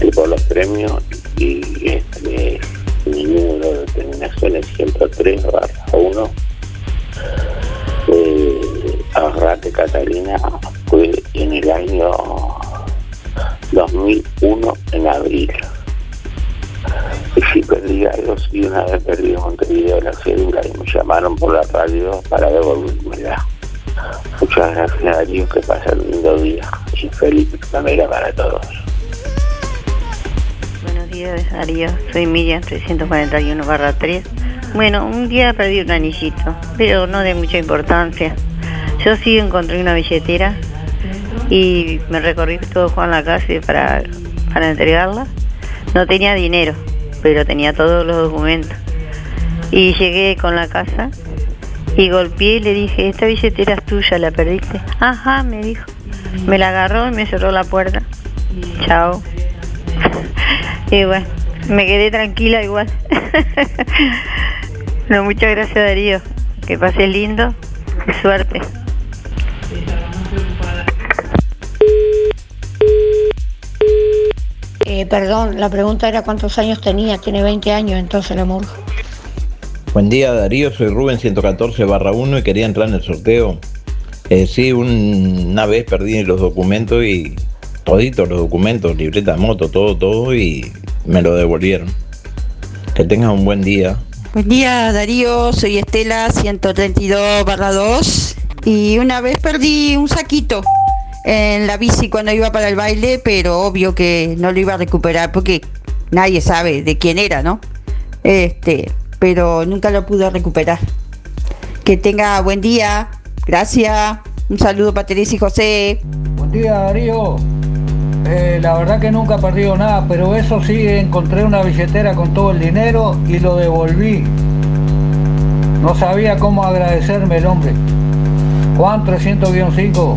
y por los premios y este mi número de terminación es 103 barra 1 eh, Ahorrate Catalina fue en el año 2001 en abril. Y si perdí algo sí una vez perdí Montevideo la cédula y me llamaron por la radio para devolvérmela muchas gracias Darío que pasen un lindo día y feliz primavera para todos Buenos días, Darío. Soy Miriam 341 barra 3. Bueno, un día perdí un anillito, pero no de mucha importancia. Yo sí encontré una billetera y me recorrí todo Juan la calle para, para entregarla. No tenía dinero, pero tenía todos los documentos. Y llegué con la casa y golpeé y le dije, esta billetera es tuya, la perdiste. Ajá, me dijo. Me la agarró y me cerró la puerta. Chao. [laughs] Y bueno, me quedé tranquila igual. [laughs] no, muchas gracias Darío. Que pases lindo. Suerte. Eh, perdón, la pregunta era cuántos años tenía. Tiene 20 años, entonces la murga. Buen día Darío, soy Rubén 114 barra 1 y quería entrar en el sorteo. Eh, sí, un- una vez perdí los documentos y toditos los documentos, libreta moto, todo, todo y me lo devolvieron. Que tengas un buen día. Buen día Darío, soy Estela 132 barra 2 y una vez perdí un saquito en la bici cuando iba para el baile, pero obvio que no lo iba a recuperar porque nadie sabe de quién era, ¿no? Este, pero nunca lo pude recuperar. Que tenga buen día, gracias, un saludo para Teresa y José. Buen día Darío. Eh, la verdad que nunca he perdido nada, pero eso sí, encontré una billetera con todo el dinero y lo devolví. No sabía cómo agradecerme el hombre. Juan 300-5.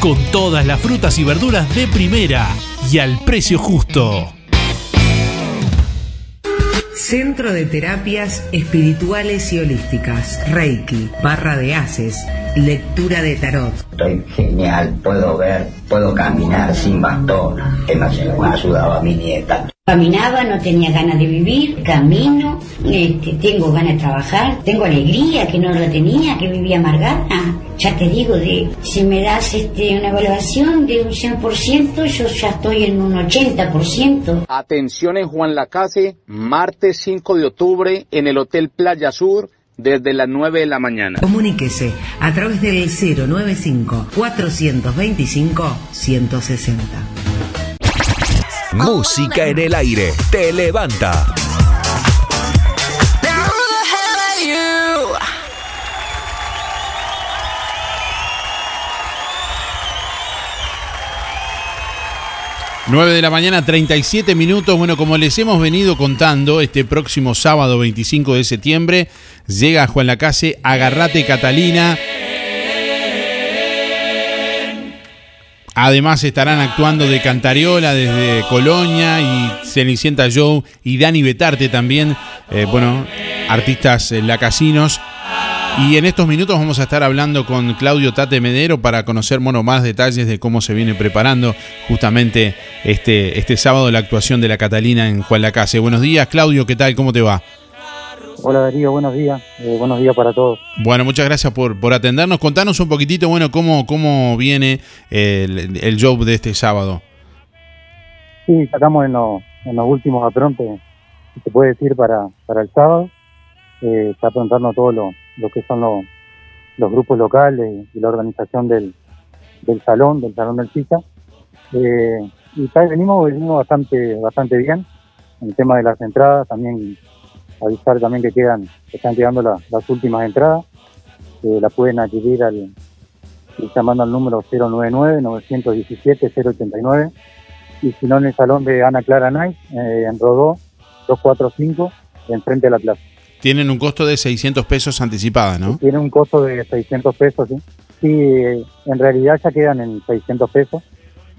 con todas las frutas y verduras de primera y al precio justo. Centro de Terapias Espirituales y Holísticas, Reiki, Barra de Haces, Lectura de Tarot. Estoy genial, puedo ver, puedo caminar sin bastón, que me me ha ayudado a mi nieta. Caminaba, no tenía ganas de vivir, camino, este, tengo ganas de trabajar, tengo alegría que no la tenía, que vivía amargada. Ya te digo, de, si me das este, una evaluación de un 100%, yo ya estoy en un 80%. Atención en Juan Lacase, martes 5 de octubre en el Hotel Playa Sur, desde las 9 de la mañana. Comuníquese a través del 095-425-160. Música en el aire. Te levanta. 9 de la mañana, 37 minutos. Bueno, como les hemos venido contando, este próximo sábado 25 de septiembre llega Juan Lacase, Agarrate Catalina. Además estarán actuando de Cantariola desde Colonia y Cenicienta Joe y Dani Betarte también, eh, bueno, artistas eh, lacasinos. Y en estos minutos vamos a estar hablando con Claudio Tate Medero para conocer más detalles de cómo se viene preparando justamente este, este sábado la actuación de la Catalina en Juan Lacase. Buenos días, Claudio, ¿qué tal? ¿Cómo te va? Hola Darío, buenos días. Eh, buenos días para todos. Bueno, muchas gracias por, por atendernos. Contanos un poquitito, bueno, cómo, cómo viene el, el job de este sábado. Sí, sacamos en, en los últimos aprontes, si se puede decir, para, para el sábado. Eh, está aprontando todo lo, lo que son los, los grupos locales y la organización del, del salón, del salón del CISA. Eh, y tal, venimos, venimos bastante, bastante bien. En el tema de las entradas, también avisar también que quedan, que están quedando las últimas entradas, que la pueden adquirir al llamando al número 099-917-089 y si no en el salón de Ana Clara Night, eh, en Rodó 245, enfrente de la plaza. Tienen un costo de 600 pesos anticipada, ¿no? Tiene un costo de 600 pesos, sí. Sí, en realidad ya quedan en 600 pesos,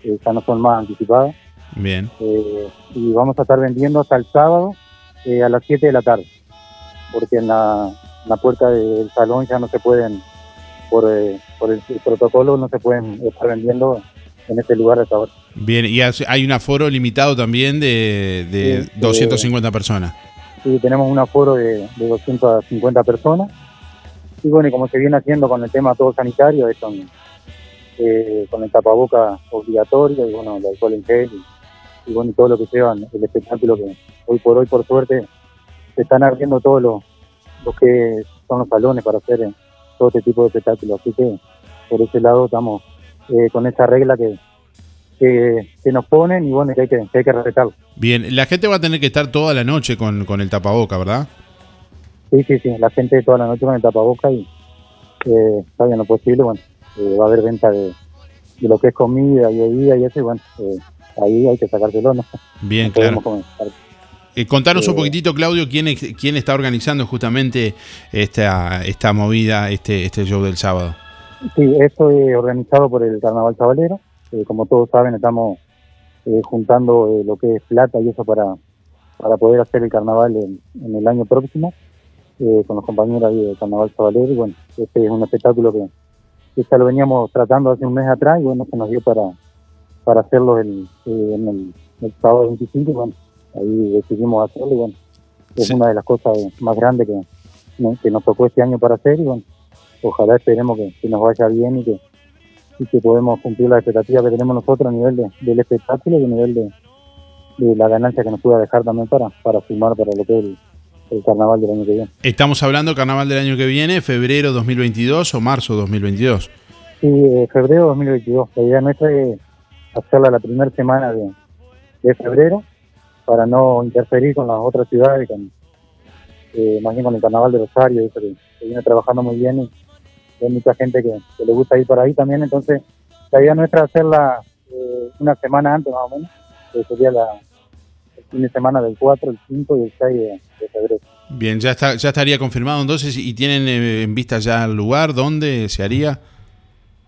eh, ya no son más anticipadas. Bien. Eh, y vamos a estar vendiendo hasta el sábado eh, a las 7 de la tarde, porque en la, puerta del salón ya no se pueden, por, por el, protocolo, no se pueden estar vendiendo en este lugar hasta ahora. Bien, y hay un aforo limitado también de, de 250 personas. Sí, tenemos un aforo de, 250 personas. Y bueno, y como se viene haciendo con el tema todo sanitario, es con, eh, con el tapaboca obligatorio y bueno, el alcohol en gel y, bueno, y todo lo que lleva el espectáculo que hoy por hoy, por suerte, se están abriendo todos los lo que son los salones para hacer eh, todo este tipo de espectáculos. Así que por ese lado estamos eh, con esa regla que, que, nos ponen y bueno, que hay que, que hay que respetarlo. Bien, la gente va a tener que estar toda la noche con, con el tapaboca, ¿verdad? Sí, sí, sí, la gente toda la noche con el tapaboca y eh, está bien lo posible, bueno, eh, va a haber venta de, lo que es comida y bebida y eso, y bueno, eh, ahí hay que sacárselo, ¿no? Bien, claro. Eh, contanos un poquitito, Claudio, quién, quién está organizando justamente esta, esta movida, este, este show del sábado. Sí, esto es organizado por el Carnaval Chavalero. como todos saben, estamos eh, juntando eh, lo que es plata y eso para, para poder hacer el carnaval en, el año próximo eh, con los compañeros de Carnaval Sabalero. Y bueno, este es un espectáculo que, ya lo veníamos tratando hace un mes atrás y bueno, se nos dio para, para hacerlo en el, sábado 25 y bueno, ahí decidimos hacerlo y bueno, es una de las cosas más grandes que, que nos tocó este año para hacer y bueno, ojalá esperemos que nos vaya bien y que y que podemos cumplir la expectativa que tenemos nosotros a nivel de, del espectáculo y a nivel de, la ganancia que nos pueda dejar también para, para sumar para lo que es el, carnaval del año que viene. Estamos hablando carnaval del año que viene, febrero 2022 o marzo 2022. Sí, eh, febrero 2022. La idea nuestra es hacerla la primera semana de, de, febrero para no interferir con las otras ciudades, con, eh, más bien con el carnaval de Rosario, eso que, viene trabajando muy bien y, hay mucha gente que, le gusta ir por ahí también, entonces la idea nuestra es hacerla eh, una semana antes más o menos, que sería la, el fin de semana del 4, el 5 y el 6 de, febrero. Bien, ya está, ya estaría confirmado entonces y tienen eh, en vista ya el lugar, ¿dónde se haría?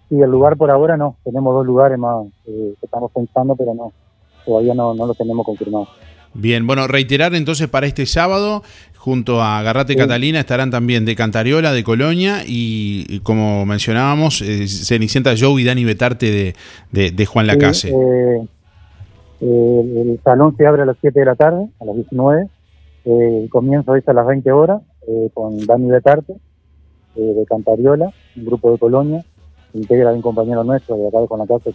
Sí, el lugar por ahora no, tenemos dos lugares más eh, que estamos pensando, pero no, todavía no, no lo tenemos confirmado. Bien, bueno, reiterar entonces para este sábado, junto a Garrate Catalina, estarán también de Cantariola, de Colonia y, como mencionábamos, eh, Cenicienta Joe y Dani Betarte de, de, Juan Lacase. Eh, eh, el salón se abre a las 7 de la tarde, a las 19. el comienzo es a las 20 horas con Dani Betarte de Cantariola, un grupo de Colonia, integra de un compañero nuestro de acá de Juan Lacase,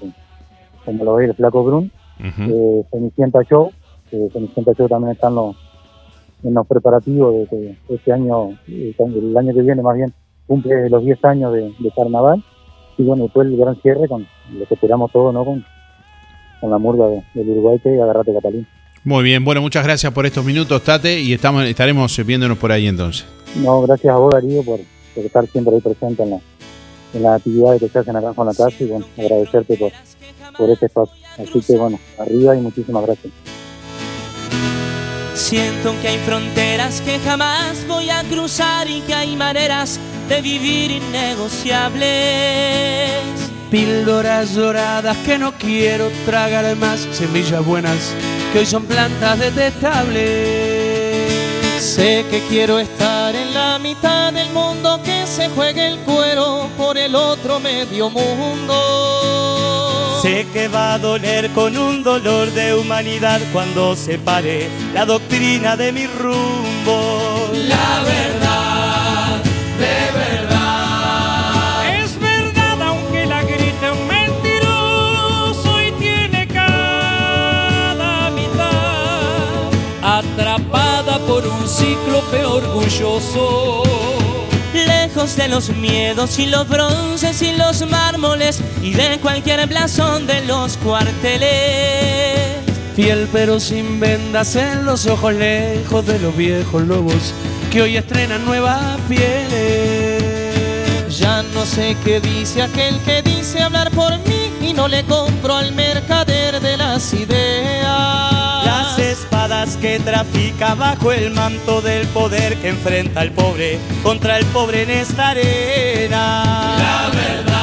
como lo ve el Flaco Brun. Cenicienta Joe que Cenicienta Show también están los, en los preparativos de que este año, eh, el año que viene más bien, cumple los 10 años de, carnaval. Y bueno, después el gran cierre con lo que esperamos todo, ¿no? Con, con la murga del Uruguay que agarrate Catalina. Muy bien, bueno, muchas gracias por estos minutos, Tate, y estamos, estaremos viéndonos por ahí entonces. No, gracias a vos, Darío, por, estar siempre ahí presente en, la, en las actividades que se hacen acá con la casa y bueno, agradecerte por, por este espacio. Así que bueno, arriba y muchísimas gracias. Siento que hay fronteras que jamás voy a cruzar y que hay maneras de vivir innegociables. Píldoras doradas que no quiero tragar más, semillas buenas que hoy son plantas detestables. Sé que quiero estar en la mitad del mundo que se juegue el cuero por el otro medio mundo. Sé que va a doler con un dolor de humanidad cuando se pare la doctrina de mi rumbo. La verdad, de verdad. Es verdad aunque la grite un mentiroso y tiene cada mitad. Atrapada por un cíclope orgulloso lejos de los miedos y los bronces y los mármoles y de cualquier blasón de los cuarteles. Fiel pero sin vendas en los ojos, lejos de los viejos lobos que hoy estrenan nuevas pieles. Ya no sé qué dice aquel que dice hablar por mí y no le compro al mercader de las ideas espadas que trafica bajo el manto del poder que enfrenta al pobre contra el pobre en esta arena. La verdad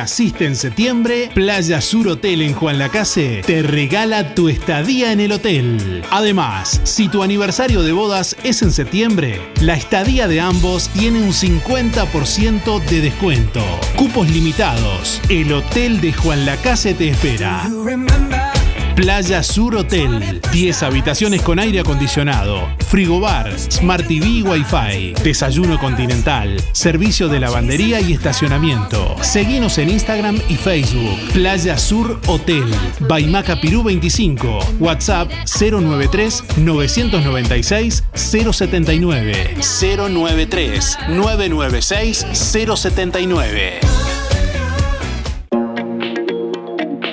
naciste en septiembre, Playa Sur Hotel en Juan Lacase te regala tu estadía en el hotel. Además, si tu aniversario de bodas es en septiembre, la estadía de ambos tiene un 50% de descuento. Cupos limitados. El Hotel de Juan Lacase te espera. Playa Sur Hotel. 10 habitaciones con aire acondicionado, frigobar, Smart TV y Wi-Fi, desayuno continental, servicio de lavandería y estacionamiento. Seguinos en Instagram y Facebook. Playa Sur Hotel. Baimaca Pirú 25. WhatsApp 093 996 079. 093 996 079.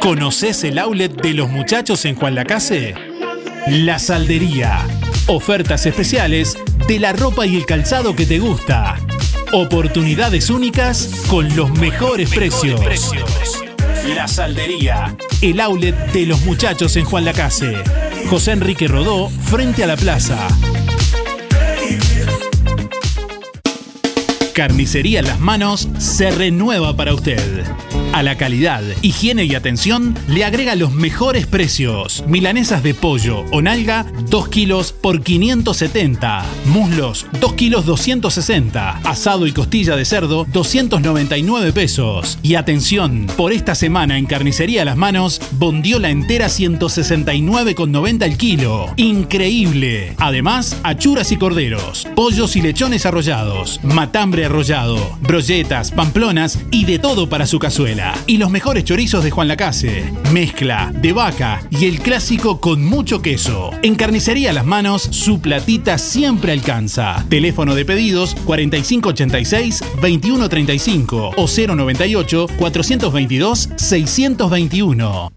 ¿Conoces el outlet de los muchachos en Juan Lacase? La Saldería. Ofertas especiales de la ropa y el calzado que te gusta. Oportunidades únicas con los mejores, precios. La Saldería. El outlet de los muchachos en Juan Lacase. José Enrique Rodó, frente a la plaza. Carnicería Las Manos se renueva para usted. A la calidad, higiene y atención le agrega los mejores precios. Milanesas de pollo o nalga, 2 kilos por 570. Muslos, 2 kilos 260. Asado y costilla de cerdo, 299 pesos. Y atención, por esta semana en Carnicería Las Manos, bondiola entera 169,90 el kilo. Increíble. Además, achuras y corderos, pollos y lechones arrollados, matambre arrollado, brolletas, pamplonas y de todo para su cazuela. Y los mejores chorizos de Juan Lacase, mezcla de vaca y el clásico con mucho queso. En Carnicería Las Manos, su platita siempre alcanza. Teléfono de pedidos 4586-2135 o 098-422-621.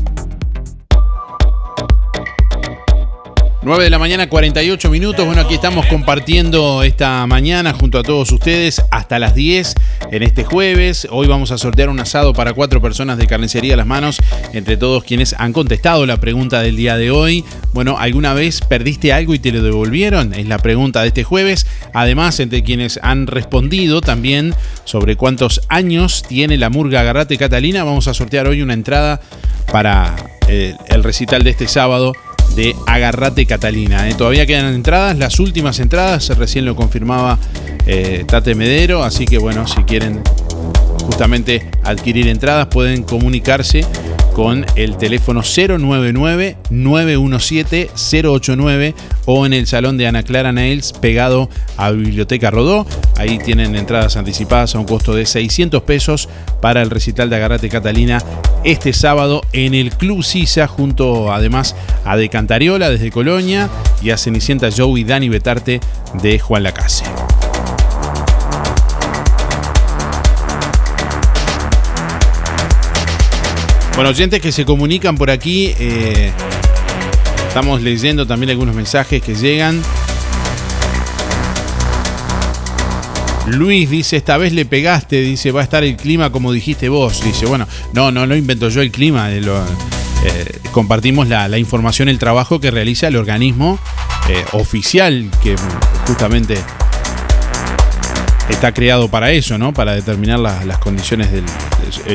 9 de la mañana, 48 minutos. Bueno, aquí estamos compartiendo esta mañana junto a todos ustedes hasta las 10 en este jueves. Hoy vamos a sortear un asado para cuatro personas de carnicería a las manos, entre todos quienes han contestado la pregunta del día de hoy. Bueno, ¿alguna vez perdiste algo y te lo devolvieron? Es la pregunta de este jueves. Además, entre quienes han respondido también sobre cuántos años tiene la murga Agarrate Catalina, vamos a sortear hoy una entrada para eh, el recital de este sábado de Agarrate Catalina. ¿eh? Todavía quedan entradas, las últimas entradas, recién lo confirmaba eh, Tate Medero, así que bueno, si quieren justamente adquirir entradas pueden comunicarse con el teléfono 099-917-089 o en el salón de Ana Clara Nails pegado a Biblioteca Rodó. Ahí tienen entradas anticipadas a un costo de 600 pesos para el recital de Agarrate Catalina este sábado en el Club Sisa junto además a De Cantariola desde Colonia y a Cenicienta Joe y Dani Betarte de Juan Lacase. Bueno, oyentes que se comunican por aquí, eh, estamos leyendo también algunos mensajes que llegan. Luis dice, esta vez le pegaste, dice, va a estar el clima como dijiste vos. Dice, bueno, no, no lo invento yo el clima, eh, eh, compartimos la, información, el trabajo que realiza el organismo oficial que justamente está creado para eso, ¿no? Para determinar la- las condiciones de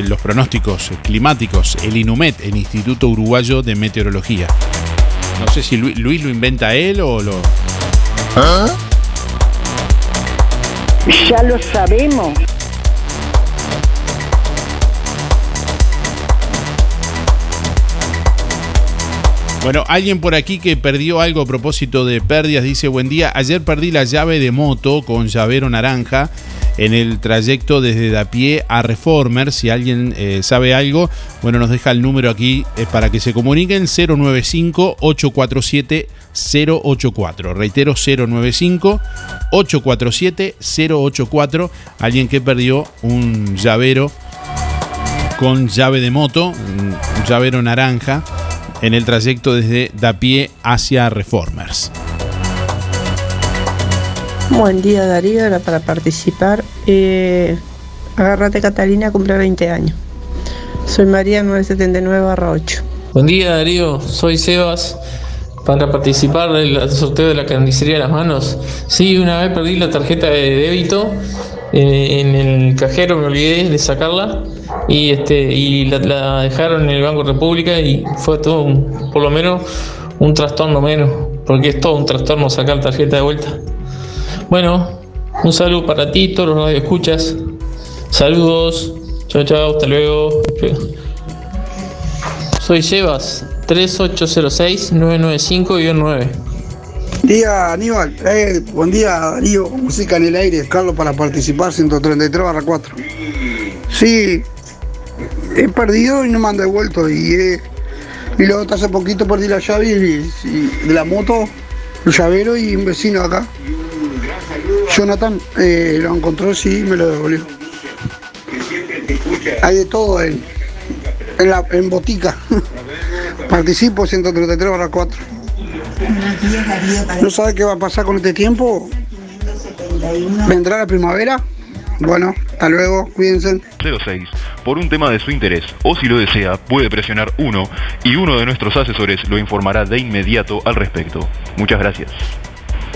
los pronósticos climáticos, el INUMET, el Instituto Uruguayo de Meteorología. No sé si Lu- Luis lo inventa él o lo... Ya lo sabemos. Bueno, alguien por aquí que perdió algo a propósito de pérdidas dice, buen día, ayer perdí la llave de moto con llavero naranja en el trayecto desde Dapié a Reformer. Si alguien eh, sabe algo, bueno, nos deja el número aquí eh, para que se comuniquen 095-847-084. Reitero, 095-847-084. Alguien que perdió un llavero con llave de moto, un llavero naranja, en el trayecto desde Dapié hacia Reformers. Buen día Darío, era para participar. Eh, Agárrate Catalina cumple 20 años. Soy María 979-8. Buen día Darío, soy Sebas. Para participar del sorteo de la carnicería de las manos. Sí, una vez perdí la tarjeta de débito eh, en el cajero, me olvidé de sacarla y este y la, dejaron en el Banco República y fue todo un- por lo menos un trastorno menos, porque es todo un trastorno sacar tarjeta de vuelta. Bueno, un saludo para ti, todos los escuchas. Saludos, chao chao, hasta luego. Soy Sebas, 3806-995-9. Día Aníbal, eh, buen día Darío, música en el aire, Carlos para participar 133 barra 4. Sí, he perdido y no me han devuelto y, eh, luego hace poquito perdí la llave y- y de la moto, el llavero y un vecino acá, Jonathan, eh, lo encontró sí me lo devolvió. Hay de todo en, en, la, en botica. [laughs] Participo 133 barra 4. ¿No sabe qué va a pasar con este tiempo? ¿Vendrá la primavera? Bueno, hasta luego, cuídense. 06. Por un tema de su interés, o si lo desea, puede presionar 1 y uno de nuestros asesores lo informará de inmediato al respecto. Muchas gracias.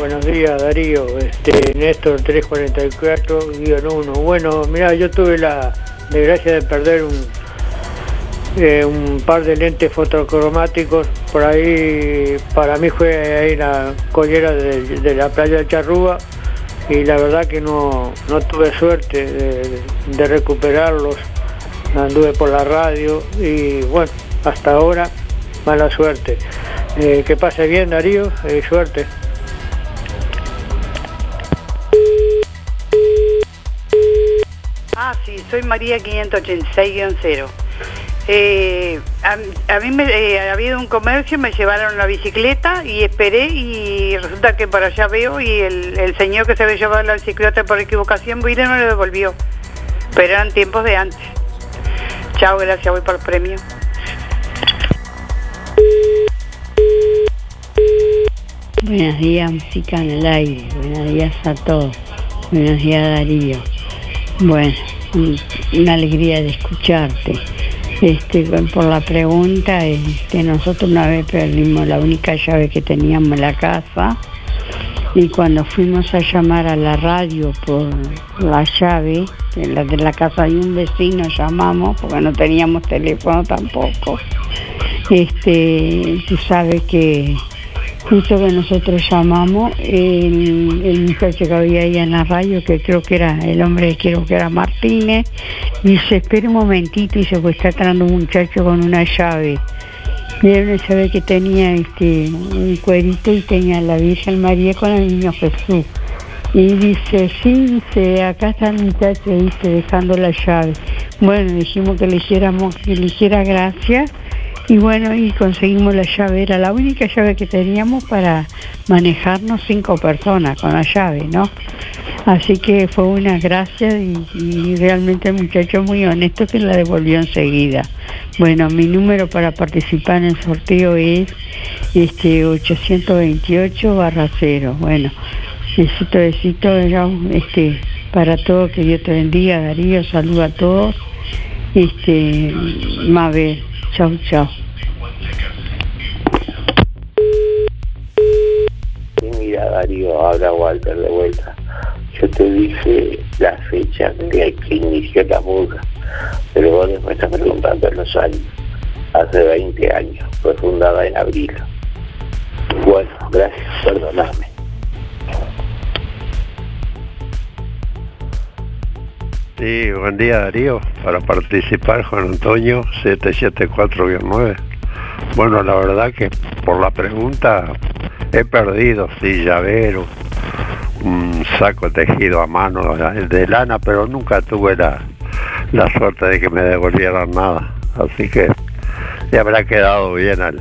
Buenos días Darío, este, Néstor 344-1. Bueno, mira, yo tuve la desgracia de perder un, eh, un par de lentes fotocromáticos. Por ahí, para mí fue ahí la collera de, la playa de Charrúa y la verdad que no, tuve suerte de, recuperarlos. Anduve por la radio y bueno, hasta ahora mala suerte. Eh, que pase bien Darío, suerte. Ah, sí, soy María 586-0. Eh, a, a mí me eh, ha habido un comercio, me llevaron la bicicleta y esperé y resulta que para allá veo y el, señor que se había llevado la bicicleta por equivocación vino y no le devolvió. Pero eran tiempos de antes. Chao, gracias, voy por el premio. Buenos días, música en el aire. Buenos días a todos. Buenos días, Darío. Bueno, una alegría de escucharte. Este, por la pregunta, este, nosotros una vez perdimos la única llave que teníamos en la casa y cuando fuimos a llamar a la radio por la llave de la, de la casa de un vecino llamamos porque no teníamos teléfono tampoco. Este, tú sabes que justo que nosotros llamamos, el, muchacho que había ahí en la radio, que creo que era el hombre, creo que era Martínez, dice, espera un momentito, y se pues está entrando un muchacho con una llave. Era una llave que tenía este, un cuerito y tenía la Virgen María con el niño Jesús. Y dice, sí, dice, acá está el muchacho, dice, dejando la llave. Bueno, dijimos que le hiciéramos, que le hiciera gracias y bueno, y conseguimos la llave, era la única llave que teníamos para manejarnos cinco personas con la llave, ¿no? Así que fue una gracia y, realmente el muchacho muy honesto que la devolvió enseguida. Bueno, mi número para participar en el sorteo es este 828 barra 0. Bueno, besito, besito, este, para todos, que Dios te bendiga, Darío, saludo a todos. Este, Mabel, chau, chau. Mira Darío, habla Walter de vuelta. Yo te dije la fecha que, que inició la murga, pero vos me estás preguntando los años. Hace 20 años, fue fundada en abril. Bueno, gracias, perdonadme. Sí, buen día Darío. Para participar Juan Antonio 774-9. Bueno, la verdad que por la pregunta he perdido, sí, llavero, un saco tejido a mano de lana, pero nunca tuve la, la suerte de que me devolvieran nada. Así que le habrá quedado bien al,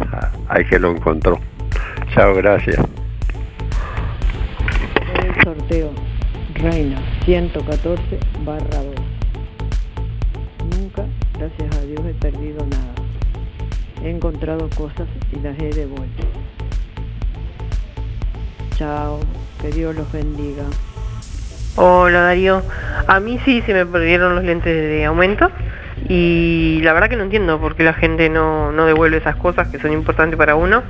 al que lo encontró. Chao, gracias. sorteo Reina 114 barra 2. Nunca, gracias a Dios, he perdido nada. He encontrado cosas y las he devuelto. Chao, que Dios los bendiga. Hola Darío, a mí sí se me perdieron los lentes de aumento y la verdad que no entiendo por qué la gente no, no devuelve esas cosas que son importantes para uno.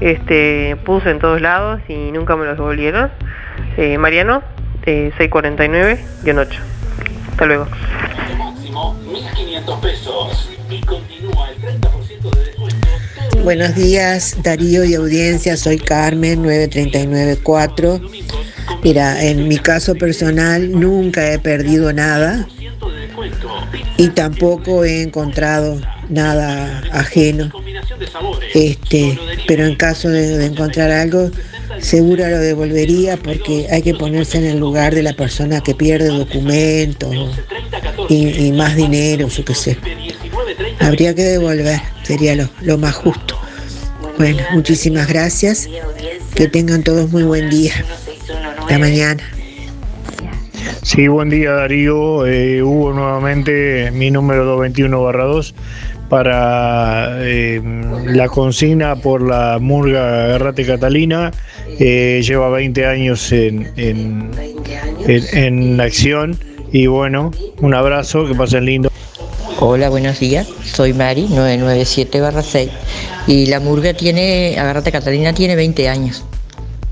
Este, puse en todos lados y nunca me los devolvieron. Eh, Mariano, de 649-8. Hasta luego. Máximo 1500 pesos y continúa el 30% de descuento. Buenos días, Darío y audiencia. Soy Carmen, 9394. Mira, en mi caso personal nunca he perdido nada y tampoco he encontrado nada ajeno. Este, pero en caso de, encontrar algo, seguro lo devolvería porque hay que ponerse en el lugar de la persona que pierde documentos y, y más dinero, yo qué sé. Habría que devolver, sería lo, lo más justo. Bueno, muchísimas gracias. Que tengan todos muy buen día. Hasta mañana. Sí, buen día Darío. Eh, Hugo nuevamente mi número 221 barra 2 para eh, la consigna por la murga Garrate Catalina. Lleva 20 años en, en, en- en acción y bueno, un abrazo, que pasen lindo. Hola, buenos días. Soy Mari, 997 6. Y la murga tiene, Agárrate Catalina, tiene 20 años.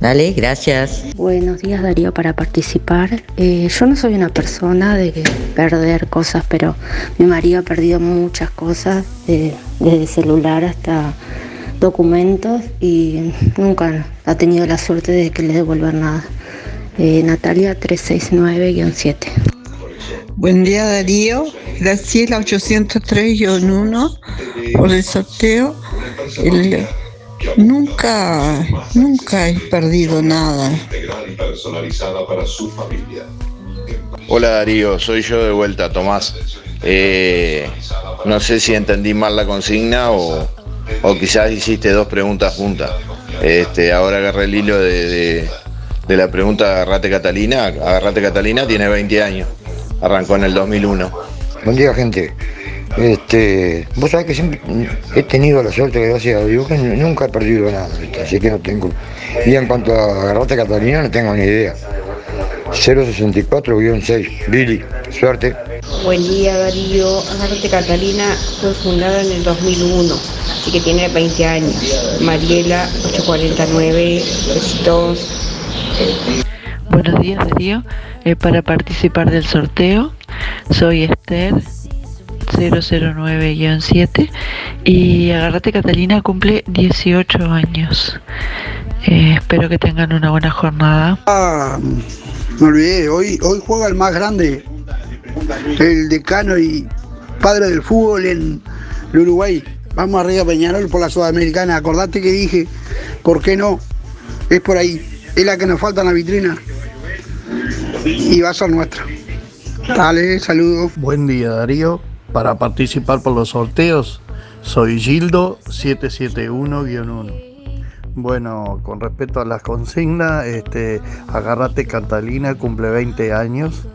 Dale, gracias. Buenos días Darío para participar. Eh, yo no soy una persona de perder cosas, pero mi marido ha perdido muchas cosas, desde celular hasta documentos y nunca ha tenido la suerte de que le devuelvan nada. Eh, Natalia 369-7. Buen día Darío, Graciela 803-1 por el sorteo. Nunca, nunca he perdido nada. Hola Darío, soy yo de vuelta, Tomás. Eh, no sé si entendí mal la consigna o, o quizás hiciste dos preguntas juntas. Este, ahora agarré el hilo de, de- de la pregunta Agarrate Catalina. Agarrate Catalina tiene 20 años. Arrancó en el 2001. Buen día, gente. Este, vos sabés que siempre he tenido la suerte, gracias a Dios, que nunca he perdido nada, ¿viste? así que no tengo. Y en cuanto a agarrarte Catalina, no tengo ni idea. 064-6, Billy, suerte. Buen día Darío, Agárrate Catalina fue fundada en el 2001, así que tiene 20 años. Mariela 849, besitos. Buenos días Darío, Eh, para participar del sorteo soy Esther 009-7 y Agarrate Catalina cumple 18 años. Eh, espero que tengan una buena jornada. Ah, me olvidé, hoy, hoy juega el más grande, el decano y padre del fútbol en Uruguay. Vamos arriba Peñarol por la Sudamericana. Acordate que dije, ¿por qué no? Es por ahí. Es la que nos falta en la vitrina. Y va a ser nuestra. Dale, saludos. Buen día Darío, para participar por los sorteos soy Gildo 771-1. Bueno, con respecto a las consignas, este, Agárrate Catalina cumple 20 años,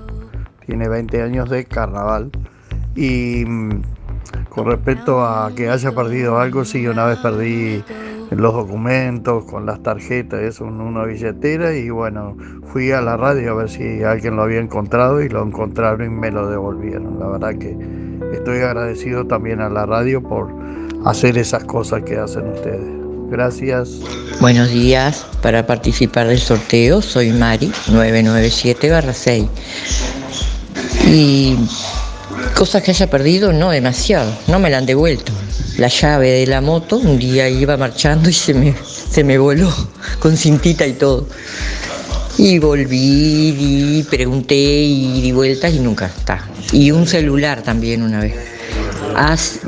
tiene 20 años de carnaval. Y mm, con respecto a que haya perdido algo, sí, una vez perdí los documentos con las tarjetas, eso en una billetera y bueno, fui a la radio a ver si alguien lo había encontrado y lo encontraron y me lo devolvieron. La verdad que estoy agradecido también a la radio por hacer esas cosas que hacen ustedes. Gracias. Buenos días, para participar del sorteo soy Mari 997-6. Y cosas que haya perdido, no demasiado, no me la han devuelto. La llave de la moto, un día iba marchando y se me, se me voló con cintita y todo. Y volví, y pregunté y di vueltas y nunca está. Y un celular también una vez. As-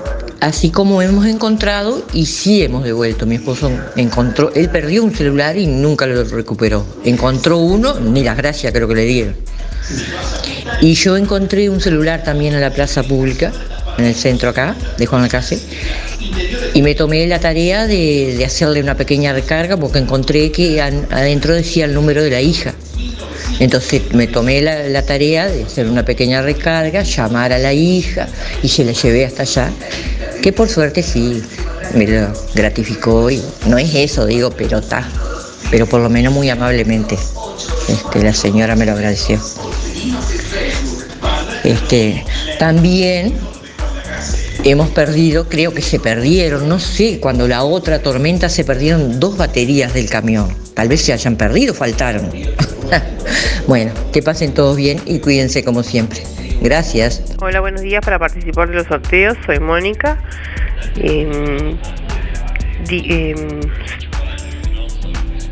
así como hemos encontrado y sí hemos devuelto. Mi esposo encontró, él perdió un celular y nunca lo recuperó. Encontró uno, ni las gracias creo que le dieron. Y yo encontré un celular también en la plaza pública, en el centro acá, de Juan Alcácer, y me tomé la tarea de, hacerle una pequeña recarga porque encontré que adentro decía el número de la hija. Entonces me tomé la, la tarea de hacer una pequeña recarga, llamar a la hija y se la llevé hasta allá, que por suerte sí me lo gratificó y no es eso, digo, pero está, pero por lo menos muy amablemente este, la señora me lo agradeció. Este, también hemos perdido, creo que se perdieron, no sé, cuando la otra tormenta se perdieron dos baterías del camión. Tal vez se hayan perdido, faltaron. [laughs] bueno, que pasen todos bien y cuídense como siempre. Gracias. Hola, buenos días. Para participar de los sorteos soy Mónica. Em, em,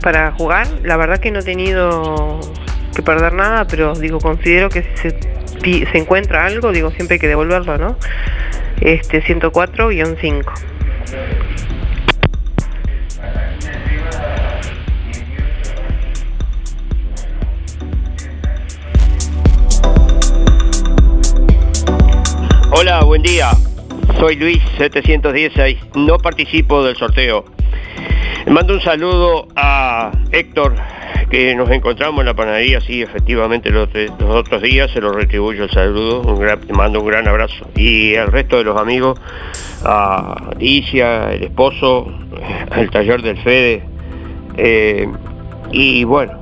para jugar, la verdad que no he tenido que perder nada, pero digo, considero que si se, se encuentra algo, digo, siempre hay que devolverlo, ¿no? Este 104-5. Hola, buen día. Soy Luis 716. No participo del sorteo. Mando un saludo a Héctor, que nos encontramos en la panadería, sí, efectivamente, los, los otros días, se lo retribuyo el saludo, un gran- mando un gran abrazo. Y al resto de los amigos, a Alicia, el esposo, el taller del Fede, eh, y bueno,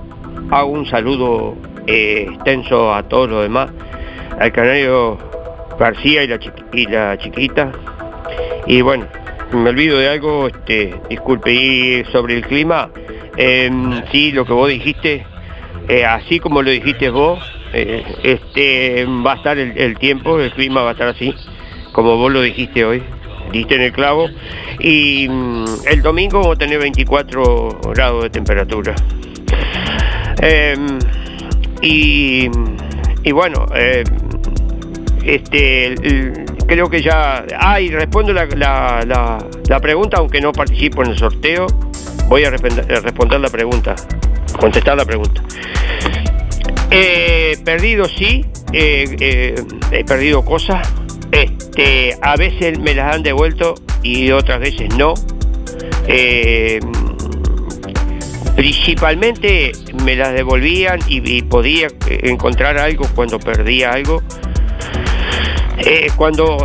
hago un saludo eh, extenso a todos los demás, al canario García y la, y la chiquita, y bueno, me olvido de algo, este, disculpe, y sobre el clima, Em, sí, lo que vos dijiste, eh, así como lo dijiste vos, eh, este, va a estar el, tiempo, el clima va a estar así, como vos lo dijiste hoy, diste en el clavo. Y mm, el domingo vamos a tener 24 grados de temperatura. Em, y, bueno, eh, este, creo que ya... Ah, y respondo la- la- la pregunta, aunque no participo en el sorteo, voy a responder, a responder la pregunta, contestar la pregunta. Eh, perdido sí, eh, eh, he perdido cosas, este, a veces me las han devuelto y otras veces no. Eh, principalmente me las devolvían y podía encontrar algo cuando perdía algo. Eh, cuando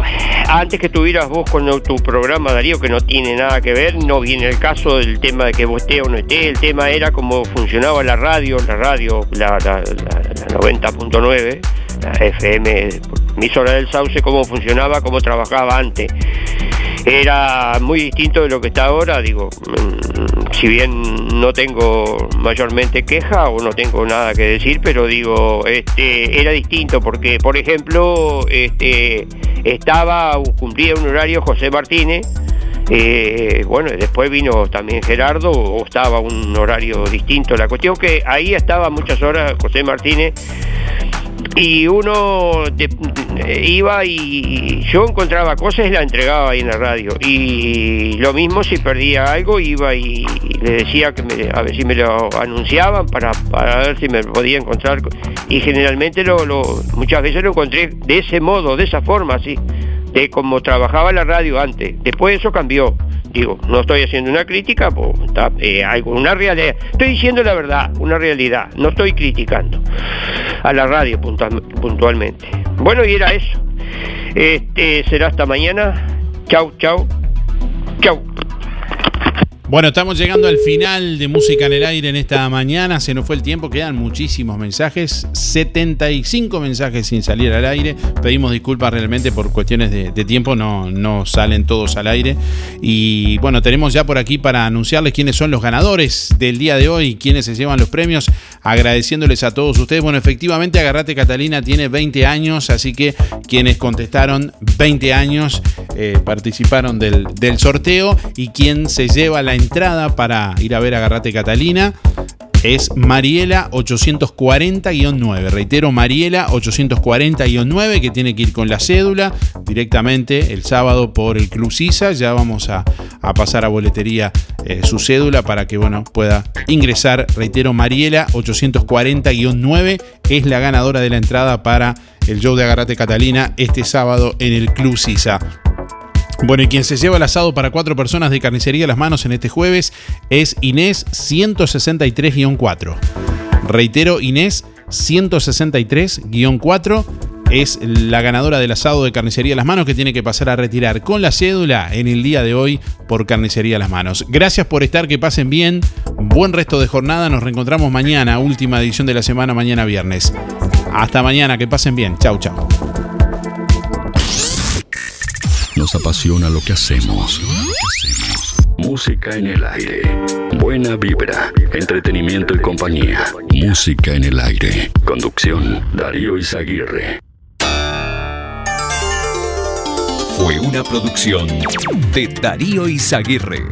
antes que tuvieras vos con tu programa Darío que no tiene nada que ver no viene el caso del tema de que vos esté o no esté el tema era cómo funcionaba la radio la radio la, la- la- la 90.9 la FM emisora del Sauce cómo funcionaba cómo trabajaba antes era muy distinto de lo que está ahora, digo, mm, si bien no tengo mayormente queja o no tengo nada que decir, pero digo, este, era distinto porque, por ejemplo, este, estaba, cumplía un horario José Martínez, eh, bueno, después vino también Gerardo, o estaba un horario distinto. La cuestión que ahí estaba muchas horas José Martínez y uno eh, iba y yo encontraba cosas y las entregaba ahí en la radio. Y lo mismo si perdía algo, iba y le decía que me- a ver si me lo anunciaban para, para ver si me podía encontrar. Y generalmente lo- muchas veces lo encontré de ese modo, de esa forma, así, de como trabajaba la radio antes. Después eso cambió. Digo, no estoy haciendo una crítica, pues, eh, una realidad. Estoy diciendo la verdad, una realidad. No estoy criticando a la radio puntual- puntualmente. Bueno, y era eso. Este, será hasta mañana. Chau, chau. Chau. Bueno, estamos llegando al final de Música en el Aire en esta mañana. Se nos fue el tiempo, quedan muchísimos mensajes. 75 mensajes sin salir al aire. Pedimos disculpas realmente por cuestiones de, tiempo, no, no salen todos al aire. Y bueno, tenemos ya por aquí para anunciarles quiénes son los ganadores del día de hoy, quiénes se llevan los premios. Agradeciéndoles a todos ustedes. Bueno, efectivamente, Agarrate Catalina tiene 20 años, así que quienes contestaron 20 años eh, participaron del, del sorteo y quien se lleva la entrada para ir a ver Agarrate Catalina es Mariela 840-9. Reitero, Mariela 840-9 que tiene que ir con la cédula directamente el sábado por el Club Sisa. Ya vamos a, pasar a boletería eh, su cédula para que bueno, pueda ingresar. Reitero, Mariela 840-9 es la ganadora de la entrada para el show de Agarrate Catalina este sábado en el Club Sisa. Bueno, y quien se lleva el asado para cuatro personas de carnicería a las manos en este jueves es Inés 163-4. Reitero, Inés 163-4 es la ganadora del asado de carnicería a las manos que tiene que pasar a retirar con la cédula en el día de hoy por carnicería a las manos. Gracias por estar, que pasen bien. Buen resto de jornada. Nos reencontramos mañana, última edición de la semana, mañana viernes. Hasta mañana, que pasen bien. Chau, chau. Nos apasiona lo que hacemos. Música en el aire. Buena vibra, entretenimiento y compañía. Música en el aire. Conducción, Darío Izaguirre. Fue una producción de Darío Izaguirre.